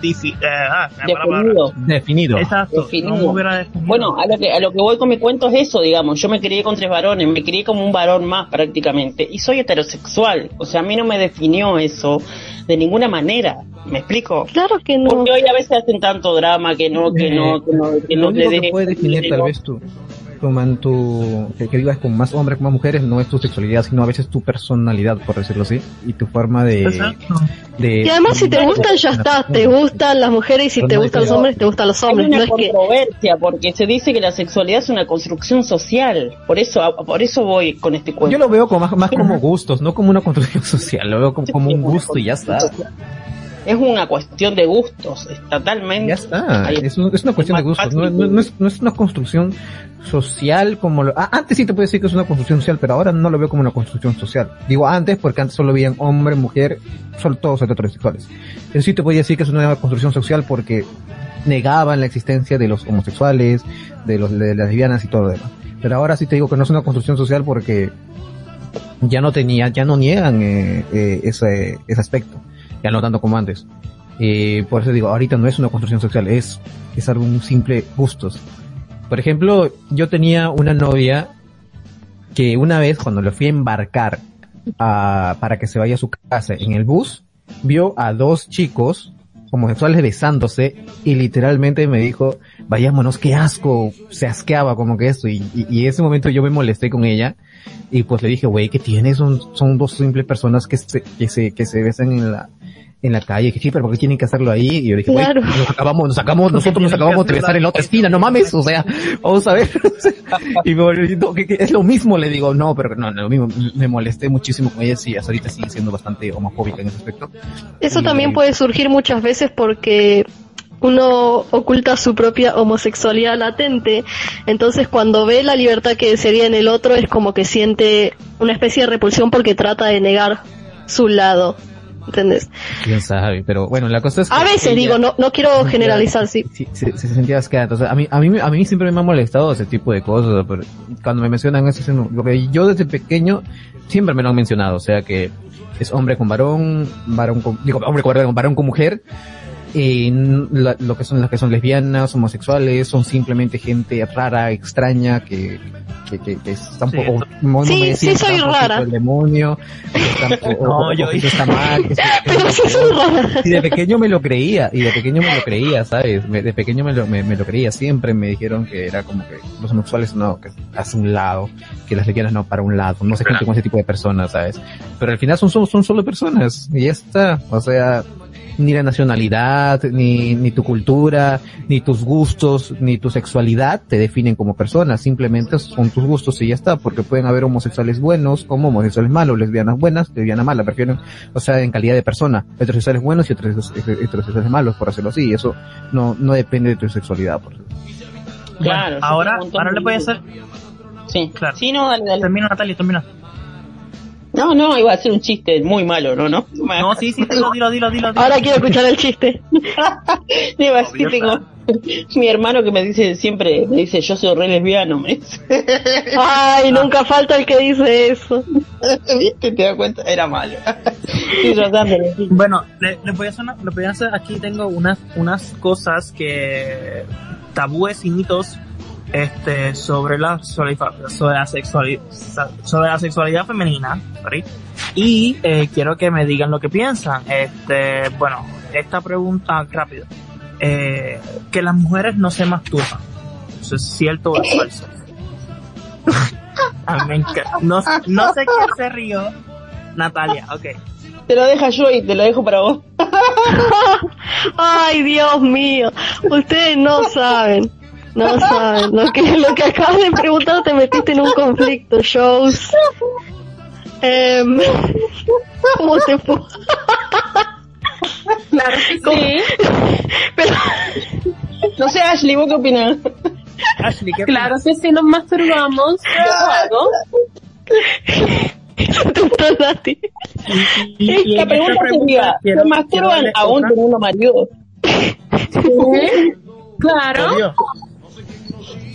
S2: difi- eh, ah.
S4: Definido.
S5: Definido.
S2: Exacto,
S4: Definido.
S2: no me hubiera definido.
S4: Bueno, a lo, que, a lo que voy con mi cuento es eso, digamos. Yo me crié con tres varones, me crié como un varón más prácticamente. Y soy heterosexual. O sea, a mí no me definió eso de ninguna manera. ¿Me explico?
S6: Claro que no.
S4: Porque hoy a veces hacen tanto drama que no, que no, que no, que
S5: lo
S4: no
S5: único
S4: le
S5: que
S4: dejen-
S5: puede definir tal vez tu, tu, man- tu que, que vivas con más hombres con más mujeres no es tu sexualidad sino a veces tu personalidad por decirlo así y tu forma de,
S2: Exacto.
S5: de
S6: Y además si te gustan ya está, te gustan las mujeres y si te gustan los hombres, te gustan los
S4: Hay
S6: hombres.
S4: una
S6: No es que...
S4: controversia porque se dice que la sexualidad es una construcción social. Por eso, por eso voy con este cuento.
S5: yo lo veo como más, más como gustos no como una construcción social lo veo como, como un gusto y ya está
S4: Es una cuestión de gustos, totalmente.
S5: ya está es, un- es una cuestión de gustos no,
S4: fácil.
S5: no- no es, no es una construcción social como lo, ah, antes sí te puedo decir que es una construcción social pero ahora no lo veo como una construcción social digo antes porque antes solo veían hombre mujer solo todos heterosexuales eso sí te podía decir que es una construcción social porque negaban la existencia de los homosexuales, de los de las lesbianas y todo lo demás. Pero ahora sí te digo que no es una construcción social porque ya no tenía, ya no niegan eh, eh, ese, ese aspecto, ya no tanto como antes. Eh, por eso digo, ahorita no es una construcción social, es, es algo un simple gustos. Por ejemplo, yo tenía una novia que una vez cuando le fui a embarcar a, para que se vaya a su casa en el bus, vio a dos chicos homosexuales besándose y literalmente me dijo, vayámonos, qué asco, se asqueaba como que esto y, y, ese momento yo me molesté con ella y pues le dije, güey, ¿qué tienes? Son, son dos simples personas que se, que se, que se besan en la, en la calle, que sí, pero ¿por qué tienen que hacerlo ahí? Y yo dije, güey,
S6: Claro.
S5: nos acabamos, nos acabamos, nosotros nos acabamos de besar en la otra esquina, no mames, o sea, vamos a ver. y me volví, no, que, que es lo mismo, le digo, no, pero no, no, lo mismo, me molesté muchísimo con ella, sí, hasta ahorita sigue siendo bastante homofóbica en ese aspecto.
S6: Eso
S5: Y-
S6: también puede surgir muchas veces porque uno oculta su propia homosexualidad latente, entonces cuando ve la libertad que sería en el otro es como que siente una especie de repulsión porque trata de negar su lado, ¿entendés?
S5: Quién sabe, pero bueno, la cosa es que
S6: A veces
S5: ella-
S6: digo, no, no quiero generalizar, sí.
S5: Sí, se, se sentía asqueada. Entonces, a mí, a mí, a mí siempre me ha molestado ese tipo de cosas. pero cuando me mencionan eso, se- porque yo desde pequeño siempre me lo han mencionado. O sea que es hombre con varón, varón con, digo, hombre con varón, varón con mujer. Y n- la- lo que son las que son lesbianas, homosexuales, son simplemente gente rara, extraña, que, que, que, que están
S2: Sí,
S5: po- no
S6: Sí,
S5: me
S6: sí soy rara.
S5: El demonio, que
S2: No, yo-
S5: está mal, que eso- que
S6: Pero sí soy rara.
S5: y de pequeño me lo creía, y de pequeño me lo creía, ¿sabes? Me- de pequeño me lo, me, me lo creía, siempre me dijeron que era como que los homosexuales no, que hacia un lado, que las lesbianas no para un lado, no se junten con ese tipo de personas, ¿sabes? Pero al final son, son, son solo personas, y ya está, o sea, ni la nacionalidad, ni, ni tu cultura, ni tus gustos, ni tu sexualidad te definen como personas, simplemente son tus gustos y ya está, porque pueden haber homosexuales buenos como homosexuales malos, lesbianas buenas, lesbianas malas, prefieren, o sea, en calidad de persona, heterosexuales buenos y heterose- heterosexuales malos, por hacerlo así, y eso no, no depende de tu sexualidad, por
S4: Claro,
S2: Bueno, ahora, ahora le
S4: de-
S2: voy a hacer,
S4: Sí,
S2: Claro.
S4: Sí, no, dale, dale.
S2: termina Natalia, termina.
S4: No, no, iba a ser un chiste muy malo, ¿no? No,
S2: No, sí, sí, dilo, dilo, dilo, dilo.
S6: Ahora quiero escuchar el chiste.
S4: Iba a decir,
S2: Obvio,
S4: tengo mi hermano que me dice siempre, me dice, yo soy re lesbiano, me dice.
S6: Ay, nunca falta el que dice eso.
S4: ¿Viste? ¿Te das cuenta? Era malo.
S2: Bueno, le, les voy a hacer, una- les voy a hacer aquí tengo unas, unas cosas que, tabúes y mitos, este, sobre la, sobre, sobre la sexualidad, sobre la sexualidad femenina, sorry. Y, eh, quiero que me digan lo que piensan. Este, bueno, esta pregunta, rápido. Eh, que las mujeres no se masturban. ¿Eso es cierto o es falso? No, no sé quién se rió. Natalia, ok.
S4: Te lo deja yo y te lo dejo para vos.
S6: Ay, Dios mío. Ustedes no saben. No saben. Lo que, lo que acabas de preguntar te metiste en un conflicto, shows. Em, ¿Cómo te fue?
S3: Claro que sí.
S6: Pero,
S4: No sé, Ashley, ¿vos qué opinas?
S2: Ashley, ¿qué
S3: Claro que si nos masturbamos.
S6: Nati.
S2: Y, y
S4: La pregunta sería, ¿se masturban aún teniendo marido?
S3: ¿Sí? Claro.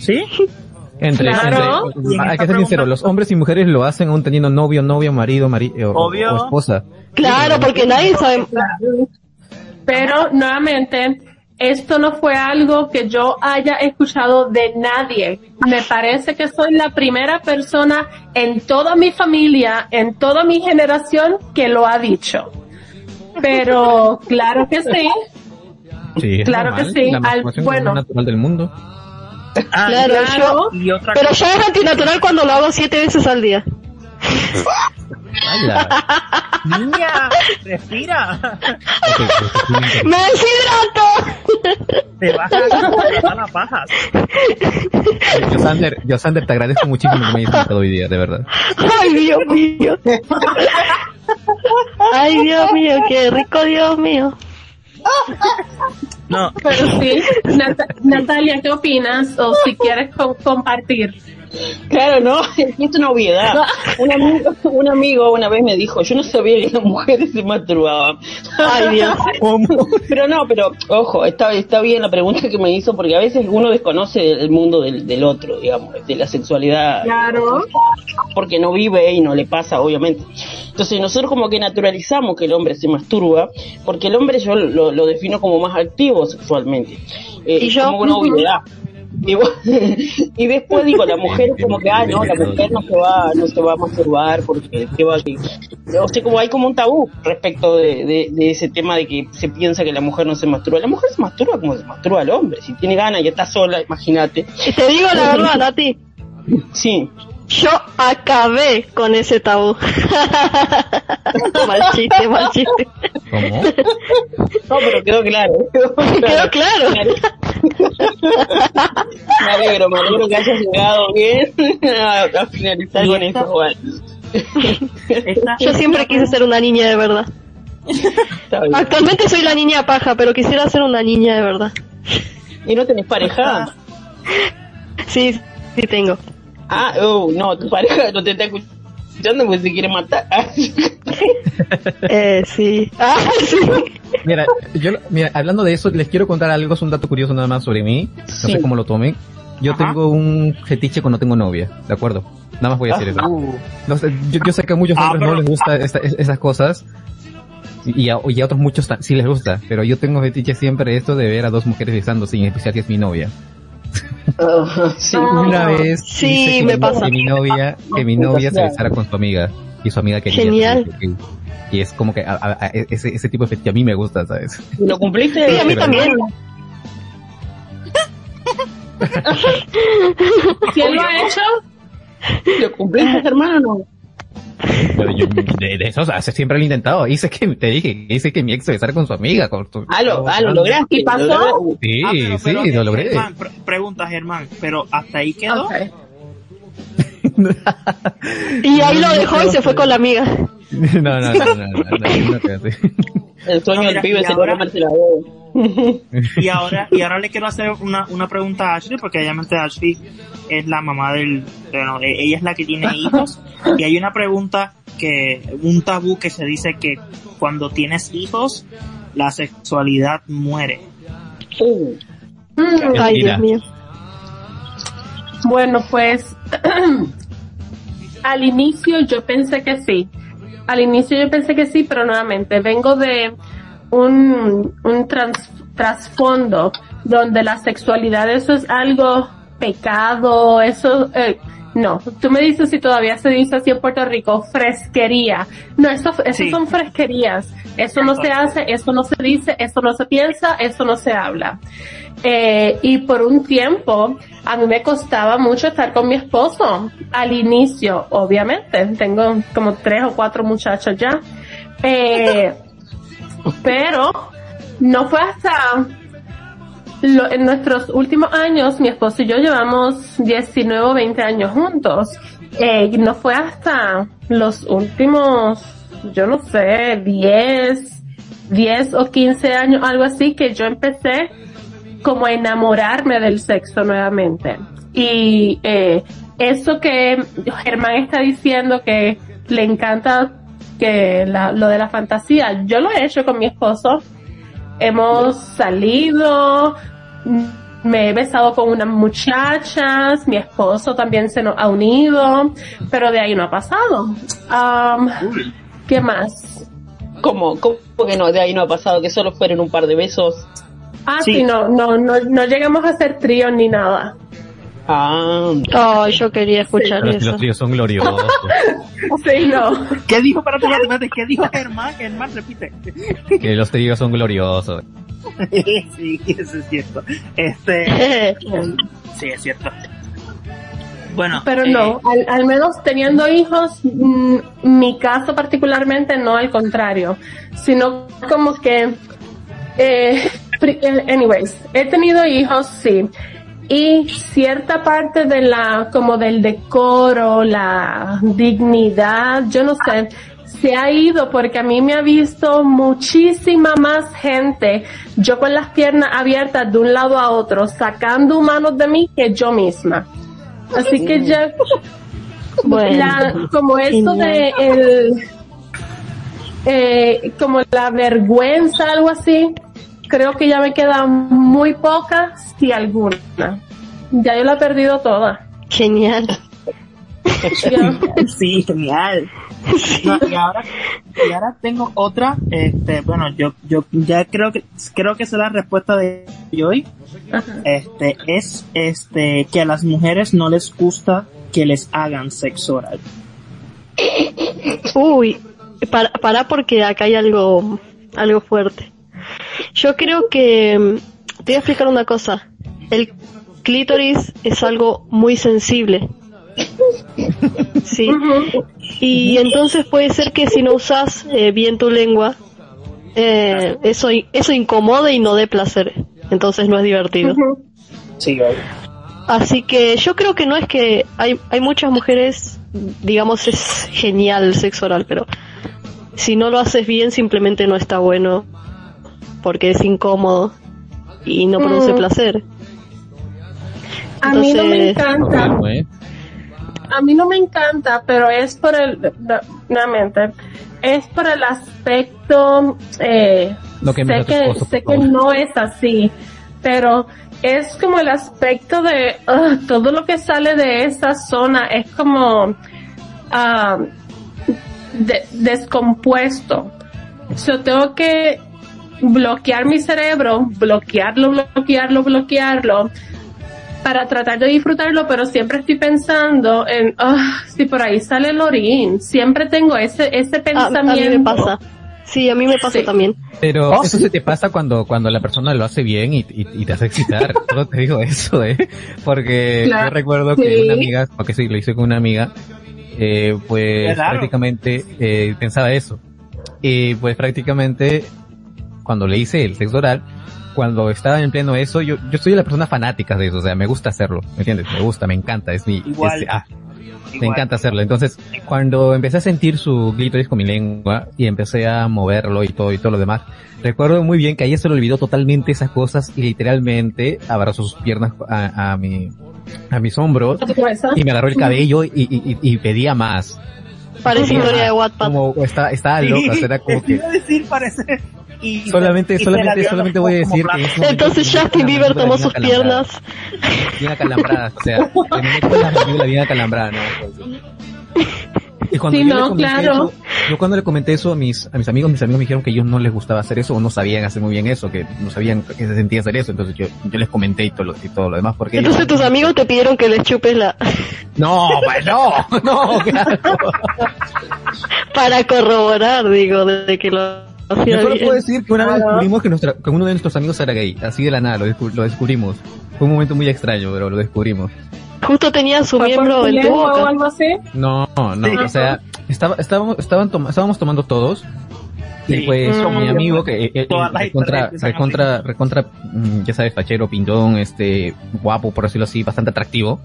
S2: ¿Sí?
S5: Entre,
S3: Claro.
S5: entre-
S2: Y
S5: hay que ser sincero, los hombres y mujeres lo hacen aún teniendo novio, novia, marido, marido o, o esposa.
S6: Claro, porque nadie sabe.
S3: Pero nuevamente, esto no fue algo que yo haya escuchado de nadie. Me parece que soy la primera persona en toda mi familia, en toda mi generación, que lo ha dicho. Pero claro que sí.
S5: Sí,
S3: Claro que
S5: normal,
S3: sí,
S5: La
S3: al- bueno.
S5: natural del mundo.
S2: Ah,
S6: Claro,
S3: Claro.
S2: y otra
S6: Pero
S2: cosa.
S6: ya es antinatural cuando lo hago siete veces al día.
S2: Niña, respira.
S6: ¡Me deshidrato!
S2: Te vas a te van a pajas.
S5: Yosander, Yosander, te agradezco muchísimo que me hayas invitado hoy día, de verdad.
S6: Ay, Dios mío. Ay, Dios mío, qué rico, Dios mío.
S2: No,
S3: Pero sí, Nat- Natalia, ¿qué opinas? O si quieres co- compartir.
S4: Claro, no, es una obviedad. Un amigo, un amigo una vez me dijo, yo no sabía que las mujeres se masturbaban.
S6: Ay, Dios.
S4: Pero no, pero ojo, está, está bien la pregunta que me hizo porque a veces uno desconoce el mundo del, del otro, digamos, de la sexualidad,
S3: Claro.
S4: porque no vive y no le pasa, obviamente. Entonces nosotros como que naturalizamos que el hombre se masturba, porque el hombre yo lo, lo defino como más activo sexualmente. Eh,
S6: Y yo-
S4: como una obviedad. Y, bueno, y después digo, la mujer es como que, ah, no, la mujer no se va, no se va a masturbar porque, ¿qué va a decir? O sea, como hay como un tabú respecto de, de, de ese tema de que se piensa que la mujer no se masturba. La mujer se masturba como se masturba el hombre. Si tiene ganas y está sola, imagínate.
S6: Te digo la verdad, Nati.
S4: Sí.
S6: Yo acabé con ese tabú. mal chiste, mal chiste.
S5: ¿Cómo?
S4: No, pero quedó claro. Quedó
S6: Quedó claro.
S4: Me alegro, me alegro que hayas llegado bien a, a finalizar con
S2: esta-
S4: esto, Juan.
S6: Yo siempre quise ser una niña de verdad. Actualmente soy la niña paja, pero quisiera ser una niña de verdad.
S4: ¿Y no tenés pareja?
S6: Sí, sí tengo.
S4: Ah, oh, no, tu pareja no te está escuchando porque se quiere matar.
S6: Eh, sí. Ah, sí.
S5: Mira, yo, mira, hablando de eso, les quiero contar algo, es un dato curioso nada más sobre mí, no
S4: Sí.
S5: sé cómo lo tomen. Yo
S2: Ajá.
S5: tengo un fetiche cuando tengo novia, ¿de acuerdo? Nada más voy a decir eso.
S2: Uh,
S5: No sé, yo, yo sé que a muchos
S2: Ah,
S5: hombres
S2: pero-
S5: no les gusta esta- es- esas cosas. Y a, y a otros muchos sí les gusta, pero yo tengo fetiche siempre esto de ver a dos mujeres besándose, y en especial si es mi novia.
S4: sí.
S5: Una vez
S6: Sí,
S5: hice que,
S6: me
S5: mi-
S6: pasa.
S5: que mi novia, que mi novia se besara con su amiga y su amiga quería.
S6: Genial.
S5: Y, y es como que a- a- a- ese, ese tipo de fetiche a mí me gusta, ¿sabes?
S4: ¿Lo cumpliste?
S6: Sí, a mí también.
S3: ¿Quién lo ha hecho?
S4: ¿Lo cumpliste, hermano, o no?
S5: Pero yo, de, de eso, o sea, siempre lo he intentado. Hice que, te dije, hice que mi ex se besara con su amiga. Con su,
S4: Ah, lo, ah, lo lograste.
S3: ¿Y pasó?
S5: Sí,
S2: ah, pero- pero,
S5: sí, lo logré.
S2: Germán, pre- pregunta Germán, pero hasta ahí quedó.
S3: Ok.
S6: Y ahí lo dejó y se fue con la amiga.
S5: No, no, no, no, no.
S4: El sueño del pibe se
S2: ahora-
S4: lo.
S2: Y ahora, y ahora le quiero hacer una, una pregunta a Ashley, porque obviamente Ashley es la mamá del, bueno, e- ella es la que tiene hijos, y hay una pregunta que, un tabú que se dice que cuando tienes hijos, la sexualidad muere.
S4: Uh,
S3: Mm,
S6: Ay. Dios mío.
S3: Bueno, pues al inicio yo pensé que sí. Al inicio yo pensé que sí, pero nuevamente vengo de un, un trans- trasfondo donde la sexualidad eso es algo pecado, eso eh, no. Tú me dices si todavía se dice así en Puerto Rico, fresquería. No, eso, eso
S2: Sí.
S3: son fresquerías. Eso no se hace, eso no se dice, eso no se piensa, eso no se habla. Eh, y por un tiempo a mí me costaba mucho estar con mi esposo. Al inicio, obviamente, tengo como tres o cuatro muchachos ya. Eh, pero no fue hasta en nuestros últimos años, mi esposo y yo llevamos 19 o 20 años juntos. Eh, y no fue hasta los últimos, yo no sé, 10, 10 o 15 años, algo así, que yo empecé como a enamorarme del sexo nuevamente. Y eh, eso que Germán está diciendo que le encanta que la- lo de la fantasía, yo lo he hecho con mi esposo. Hemos salido, me he besado con unas muchachas, mi esposo también se nos ha unido, pero de ahí no ha pasado. Um, ¿Qué más?
S4: ¿Cómo? ¿Cómo que no? De ahí no ha pasado, que solo fueron un par de besos.
S3: Ah,
S2: Sí.
S3: sí, no, no, no, no llegamos a hacer trío ni nada.
S4: Ah,
S6: Ay, yo quería escuchar
S5: Los,
S6: eso.
S5: los tríos son gloriosos.
S3: Sí, no.
S2: ¿Qué dijo? Espérate, espérate, ¿qué dijo Germán? Germán, repite.
S5: que los tríos son gloriosos.
S2: sí, eso es cierto. Este, sí, es cierto. Bueno,
S3: Pero
S2: eh,
S3: no, al, al menos teniendo hijos, mm, mi caso particularmente no al contrario, sino como que, eh, eh, anyways, he tenido hijos, sí, y cierta parte de la, como del decoro, la dignidad, yo no sé, se ha ido porque a mí me ha visto muchísima más gente, yo con las piernas abiertas de un lado a otro, sacando manos de mí que yo misma. Así que ya,
S6: Bueno,
S3: la- como esto de el, eh, como la vergüenza, algo así, creo que ya me queda muy poca, si alguna. Ya yo la he perdido toda.
S6: genial.
S2: Sí, genial. No, y ahora, y ahora tengo otra, este, bueno, yo, yo ya creo que, creo que esa es la respuesta de hoy. Este, es, este, que a las mujeres no les gusta que les hagan sexo oral.
S6: Uy, para, para porque acá hay algo, algo fuerte. Yo creo que, mm, te voy a explicar una cosa. El clítoris es algo muy sensible. Sí. Y entonces puede ser que si no usas eh, bien tu lengua, eh, eso, eso incomode y no dé placer. Entonces no es divertido.
S2: Sí,
S6: Así que yo creo que no es que hay, hay muchas mujeres, digamos, es genial el sexo oral, pero si no lo haces bien simplemente no está bueno porque es incómodo y no produce
S3: Mm.
S6: placer.
S3: A mí no me encanta. A mí no me encanta, pero es por el, nuevamente, es por el aspecto, eh,
S5: No quemes
S3: sé que,
S5: esposo,
S3: sé que no es así, pero es como el aspecto de ugh, todo lo que sale de esa zona es como ah, de- descompuesto. Yo tengo que bloquear mi cerebro, bloquearlo, bloquearlo, bloquearlo para tratar de disfrutarlo, pero siempre estoy pensando en, ah, si por ahí sale el orín, siempre tengo ese, ese
S6: A, a
S3: pensamiento.
S6: mí me pasa. Sí, a mí me pasa
S3: Sí.
S6: también.
S5: Pero
S2: Oh,
S5: eso
S2: sí.
S5: se te pasa cuando, cuando la persona lo hace bien y, y, y te hace excitar. Solo te digo eso, ¿eh? Porque
S3: Claro,
S5: yo recuerdo que
S3: sí.
S5: una amiga, porque sí, lo hice con una amiga, eh, pues prácticamente eh, pensaba eso. Y pues prácticamente cuando le hice el sexo oral, cuando estaba en pleno eso, yo, yo soy de las personas fanáticas de eso, o sea, me gusta hacerlo, ¿me entiendes? Me gusta, me encanta, es mi,
S2: Igual.
S5: es- ah, me encanta hacerlo. Entonces, cuando empecé a sentir su clítoris con mi lengua y empecé a moverlo y todo y todo lo demás, recuerdo muy bien que a ella se le olvidó totalmente esas cosas y literalmente abrazó sus piernas a, a mi, a mis hombros y me agarró el cabello y, y, y- y pedía más.
S6: Parece historia de Wattpad.
S5: Como estaba, estaba loca, sea, era como que
S2: decir, parece. Y,
S5: solamente,
S2: y
S5: solamente, solamente voy a decir que momento
S6: Entonces Justin Bieber tomó sus piernas.
S5: bien acalambradas, o sea, con la mandíbula bien acalambrada, ¿no? Y cuando
S3: Sí,
S5: yo le
S3: no,
S5: comenté
S3: claro.
S5: eso, yo cuando le comenté eso a mis, a mis amigos, mis amigos me dijeron que a ellos no les gustaba hacer eso o no sabían hacer muy bien eso, que no sabían que se sentía hacer eso, entonces yo, yo les comenté y todo lo, y todo lo demás porque ellos-
S6: Entonces tus amigos te pidieron que les chupes la...
S5: No, pues no, no, claro.
S6: para corroborar, digo, de que lo
S5: Yo solo puedo decir que una vez descubrimos que, nuestra, que uno de nuestros amigos era gay, así de la nada, lo, descu- lo descubrimos. Fue un momento muy extraño, pero lo descubrimos.
S6: Justo tenía su
S3: ¿Fue por
S6: miembro en tu
S3: lengua o algo así?
S5: No, no,
S2: Sí.
S5: o sea, estaba, estábamos, estaban toma- estábamos tomando todos. Y
S2: Sí,
S5: pues
S6: como
S5: mi amigo que eh, eh,
S2: las
S5: recontra, recontra, recontra, mm, ya sabes, fachero, pintón, este, guapo, por decirlo así, bastante atractivo.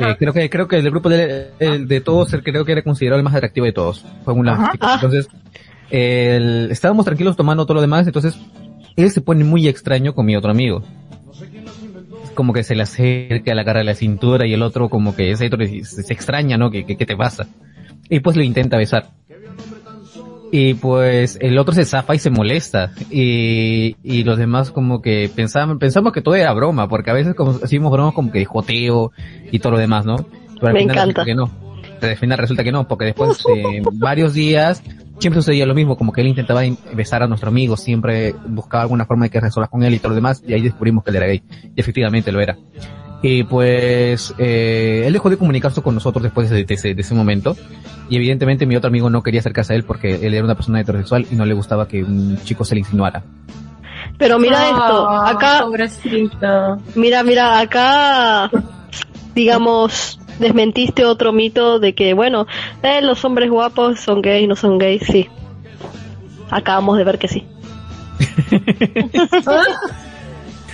S5: Eh, creo que, creo que del grupo de, el- de todos, el- creo que era considerado el más atractivo de todos. Fue un.
S6: Ah.
S5: Entonces, el- estábamos tranquilos tomando todo lo demás, entonces, él se pone muy extraño con mi otro amigo. Como que se le acerca, le agarra la cintura y el otro como que ese otro se, se extraña, ¿no? ¿Qué, qué, qué te pasa? Y pues lo intenta besar. y pues el otro se zafa y se molesta y, y los demás como que pensaban, pensamos que todo era broma, porque a veces como hacíamos bromas como que joteo y todo lo demás, ¿no? Pero al
S6: Me
S5: final
S6: encanta.
S5: resulta que no. Al final resulta que no, porque después de varios días siempre sucedía lo mismo, como que él intentaba in- besar a nuestro amigo, siempre buscaba alguna forma de que resuelvas con él y todo lo demás, y ahí descubrimos que él era gay. Y efectivamente lo era. Y pues, eh, él dejó de comunicarse con nosotros después de, de ese, de ese momento. Y evidentemente mi otro amigo no quería acercarse a él porque él era una persona heterosexual y no le gustaba que un chico se le insinuara.
S6: Pero mira esto,
S3: Ah,
S6: acá,
S3: Pobrecito.
S6: mira, mira, acá, digamos, desmentiste otro mito de que, bueno, eh, los hombres guapos son gays, no son gays, sí. Acabamos de ver que sí.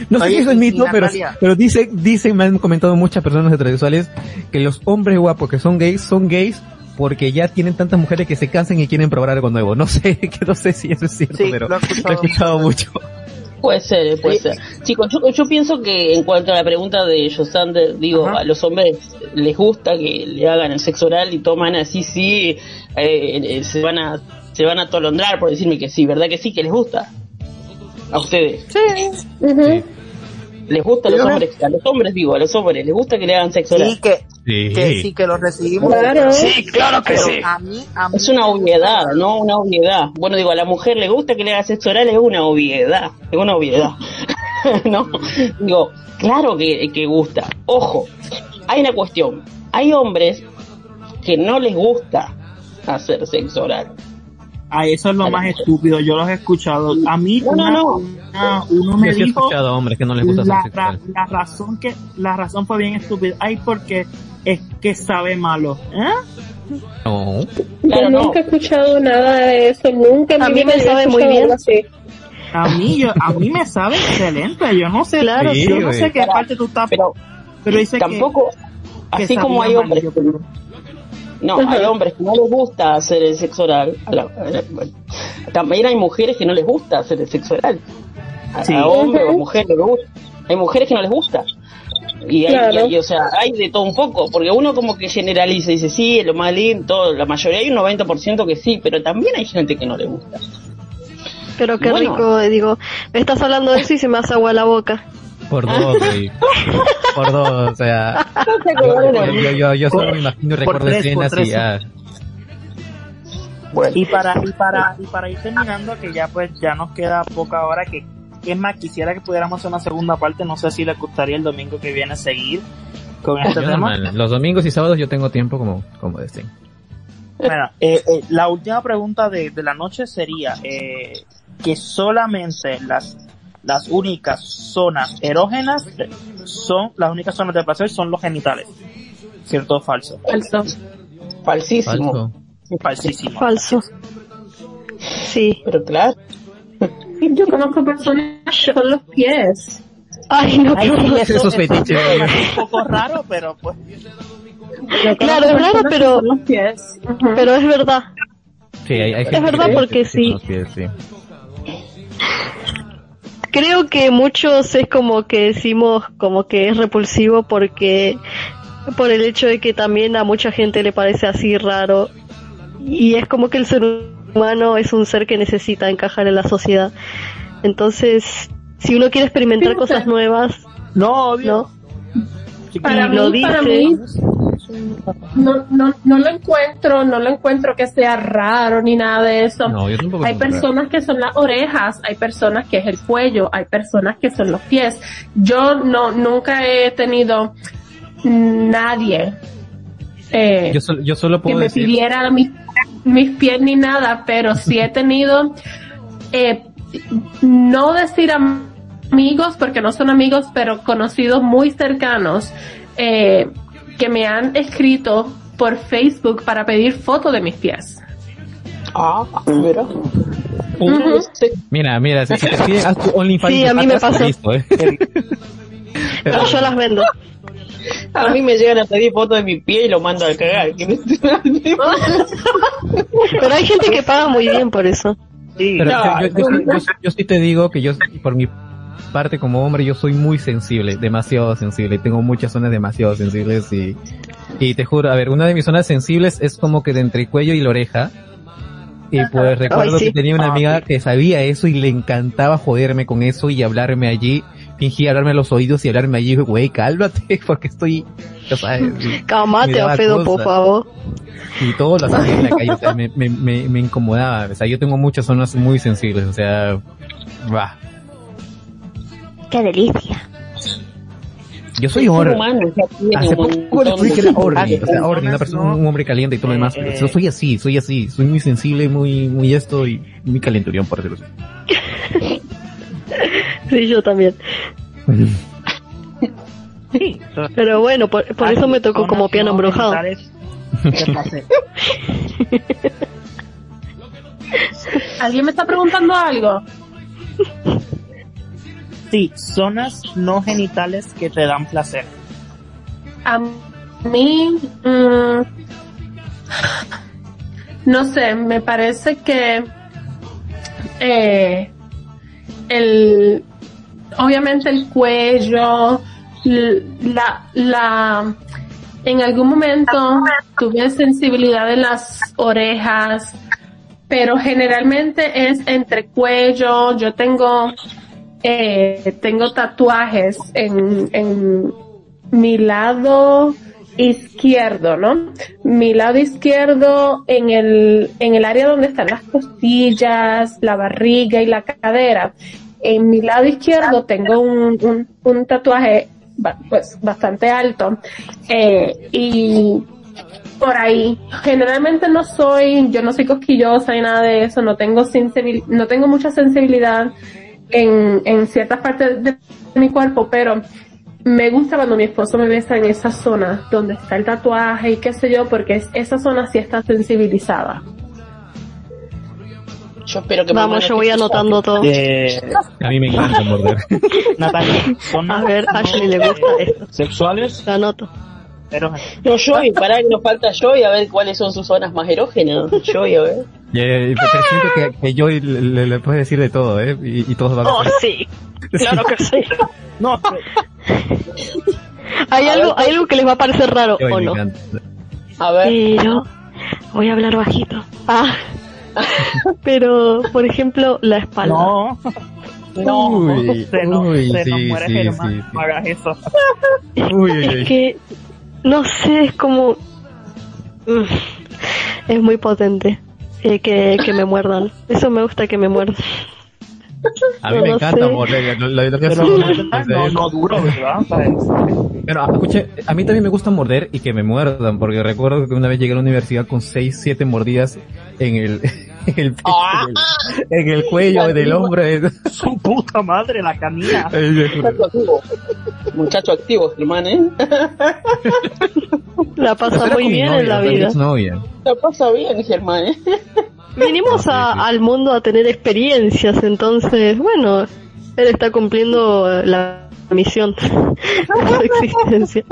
S5: No sé si eso es mito, pero, pero dice, dicen, me han comentado muchas personas heterosexuales que los hombres guapos que son gays son gays porque ya tienen tantas mujeres que se cansan y quieren probar algo nuevo. No sé, que no sé si eso es cierto,
S2: Sí,
S5: pero
S2: lo he
S5: lo he
S2: escuchado.
S5: escuchado mucho.
S4: Puede ser, puede ser. Chicos, yo, yo pienso que en cuanto a la pregunta de Josander, digo,
S2: Ajá.
S4: a los hombres les gusta que le hagan el sexo oral y toman así, sí, eh, eh, se van a se van a atolondrar por decirme que sí, ¿verdad que sí? Que les gusta. A ustedes.
S3: Ujú.
S4: ¿Les gusta a los
S2: Yo-
S4: hombres? A los hombres, digo, a los hombres, ¿les gusta que le hagan sexo oral?
S2: Sí, que,
S5: Sí.
S2: que sí, que lo recibimos.
S3: Claro.
S4: Sí, claro que
S2: Pero
S4: sí.
S2: a mí, a mí
S4: Es una obviedad, ¿no? Una obviedad. Bueno, digo, a la mujer le gusta que le haga sexo oral, es una obviedad. Es una obviedad. ¿No? Digo, claro que, que gusta. Ojo, hay una cuestión. Hay hombres que no les gusta hacer sexo oral.
S2: A eso es lo más estúpido, yo los he escuchado. A mí
S4: No, no,
S2: una-
S4: no.
S2: una- uno me
S5: Yo sí he
S2: dijo
S5: escuchado a hombres que no les gusta
S2: la, ra- la razón que la razón fue bien estúpida. Ay, porque es que sabe malo. ¿Eh?
S5: No.
S4: Claro,
S3: yo
S4: no.
S3: nunca he escuchado nada de eso, nunca
S6: A
S3: mi
S6: mí me sabe muy bien.
S3: así.
S2: A mí yo a mí me sabe excelente. Yo no sé,
S6: Claro,
S5: Sí,
S2: yo no sé qué parte tú estás,
S4: Pero
S2: pero dice que-
S4: tampoco,
S2: que
S4: así como
S2: sabía
S4: hay hombres No, hay hombres que no les gusta hacer el sexo oral. A la- a la- bueno, también hay mujeres que no les gusta hacer el sexo oral. A,
S2: Sí.
S4: a hombres o mujeres les gusta. Hay mujeres que no les gusta. Y, hay,
S3: Claro.
S4: y- y, o sea, hay de todo un poco, porque uno como que generaliza y dice, sí, es lo más lindo, todo, la mayoría hay un 90% que sí, pero también hay gente que no le gusta.
S6: Pero qué
S4: Bueno.
S6: rico, digo, me estás hablando de eso y se me hace agua la boca.
S5: Por dos, güey. Por dos, o sea. Yo, yo, yo, solo me imagino recuerdo
S2: tres,
S5: escenas
S2: tres.
S5: y ya.
S4: Bueno,
S2: Y para, y para, y para ir terminando, que ya pues ya nos queda poca hora, que es más, quisiera que pudiéramos hacer una segunda parte, no sé si les gustaría el domingo que viene seguir con este
S5: Yo
S2: tema.
S5: normal. Los domingos y sábados yo tengo tiempo como, como.
S2: Bueno, eh, eh, la última pregunta de, de la noche sería eh, que solamente las las únicas zonas erógenas son las únicas zonas de placer son los genitales. ¿Cierto o falso?
S3: Falso.
S4: falsísimo.
S5: Falso.
S2: Falsísimo.
S6: Falso. Sí.
S4: Pero claro,
S3: Yo conozco personas son los pies.
S6: Ay, no,
S2: Ay,
S5: Esos
S2: es un poco raro, pero pues
S6: Claro, es raro, pero-
S3: los pies.
S6: Pero es verdad.
S5: Sí, hay, hay gente
S6: verdad,
S5: que-
S6: porque sí.
S5: con los pies, sí.
S6: Creo que muchos es como que decimos como que es repulsivo porque por el hecho de que también a mucha gente le parece así raro y es como que el ser humano es un ser que necesita encajar en la sociedad. Entonces, si uno quiere experimentar cosas nuevas,
S2: no, obvio.
S6: ¿no?
S3: Para
S6: lo
S3: mí, para
S6: dice.
S3: mí, no, no, no lo encuentro, no lo encuentro que sea raro ni nada de eso.
S5: No, yo tampoco.
S3: Hay personas que son las orejas, hay personas que es el cuello, hay personas que son los pies. Yo no, nunca he tenido nadie eh.
S5: Yo, solo- yo solo
S3: que
S5: puedo
S3: me
S5: decir.
S3: pidiera mi- mis pies ni nada, pero sí he tenido, eh, no decir am- amigos, porque no son amigos, pero conocidos muy cercanos, eh, que me han escrito por Facebook para pedir fotos de mis pies.
S4: ah, mira.
S5: Mira, mira, si, si te piden, haz tu OnlyFans
S6: Sí, a mí me pasó.
S5: Listo, ¿eh?
S6: Pero yo las vendo.
S4: A mí me llegan a pedir fotos de mi pie y lo mando a cagar.
S6: Pero hay gente que paga muy bien por eso.
S2: Sí,
S5: Pero
S4: No,
S5: yo, yo- yo yo sí te digo que yo, por mi parte como hombre, yo soy muy sensible, demasiado sensible. Tengo muchas zonas demasiado sensibles y, y te juro, a ver, una de mis zonas sensibles es como que de entre el cuello y la oreja. Y pues recuerdo
S6: Ay, sí.
S5: que tenía una
S2: Ah,
S5: amiga que sabía eso y le encantaba joderme con eso y hablarme allí, fingía hablarme a los oídos y hablarme allí, güey, cálmate, porque estoy, me
S6: Cámate,
S5: daba
S6: Alfredo, por favor.
S5: y todo lo hacía en la calle, o sea, me, me, me, me incomodaba, o sea, yo tengo muchas zonas muy sensibles, o sea, va.
S7: Qué delicia.
S5: Yo soy
S4: El ser
S5: Or.
S4: humano ya tiene
S5: Hace poco
S4: montón
S5: descubrí que
S4: de-
S5: era Orni, o sea, Orni, una persona, un hombre caliente y todo lo demás.
S2: eh,
S5: Yo soy así, soy así, soy muy sensible, muy, muy esto y muy calenturión, por decirlo así.
S6: Sí, yo también.
S2: Sí,
S6: Pero bueno, por, por eso me tocó como piano embrujado.
S3: ¿Alguien me está preguntando algo?
S2: Sí, zonas no genitales que te dan placer.
S3: A mí, mm, no sé, me parece que eh, el, obviamente el cuello, la, la, en algún momento tuve sensibilidad en las orejas, pero generalmente es entre cuello, yo tengo, eh, tengo tatuajes en, en mi lado izquierdo, ¿no? Mi lado izquierdo en el, en el área donde están las costillas, la barriga y la cadera. En mi lado izquierdo tengo un, un, tatuaje pues bastante alto eh, y por ahí generalmente no soy yo no soy cosquillosa ni nada de eso no tengo sensibil- no tengo mucha sensibilidad en, en ciertas partes de mi cuerpo pero me gusta cuando mi esposo me besa en esa zona donde está el tatuaje y qué sé yo, porque es- esa zona sí está sensibilizada.
S4: Yo espero que
S6: Vamos, yo voy
S4: esté
S6: anotando todo.
S2: Eh,
S5: A mí me encanta morder.
S2: Natalia,
S6: A ver, a Ashley le gusta esto.
S2: sexuales,
S6: Lo anoto.
S4: No, Joy, pará que nos falta Joy a ver cuáles son sus zonas más erógenas. Joy, a ver.
S5: Y, eh, pero siento que, que yo le, le, decir de todo, ¿eh? Y, y todos van a
S6: Oh, sí. Claro que sí.
S2: no, pero-
S6: Hay
S4: A
S6: algo,
S4: ver,
S6: hay algo que les va a parecer raro, ¿o no?
S5: encanta.
S4: A ver.
S6: Pero voy a hablar bajito. Ah. Pero, por ejemplo, la espalda.
S2: no,
S4: No.
S5: Uy,
S2: se nos,
S5: uy,
S2: se nos
S5: sí,
S2: muere
S5: sí,
S2: Germán,
S5: sí,
S2: no hagas eso.
S5: Uy, uy,
S6: Es
S5: uy.
S6: que, no sé, es como... Mm, Es muy potente eh, que, que me muerdan. Eso me gusta que me muerdan.
S5: A mí
S6: no
S5: me
S6: lo
S5: encanta hace-
S2: no, no duro, ¿verdad?
S5: Pero, ah, escuche, a mí también me gusta morder y que me muerdan, porque recuerdo que una vez llegué a la universidad con 6, 7 mordidas en el, el,
S4: Ah.
S5: en el, en el cuello, en el hombro. en-
S2: su puta madre, la camina.
S4: Muchacho activo. Muchacho activo, ¿eh?
S6: La pasa muy bien
S5: novia,
S6: en la vida.
S4: La pasa bien, Germán, ¿eh?
S6: Vinimos a-
S5: Sí, sí.
S6: al mundo a tener experiencias, entonces, bueno, él está cumpliendo la misión de su existencia.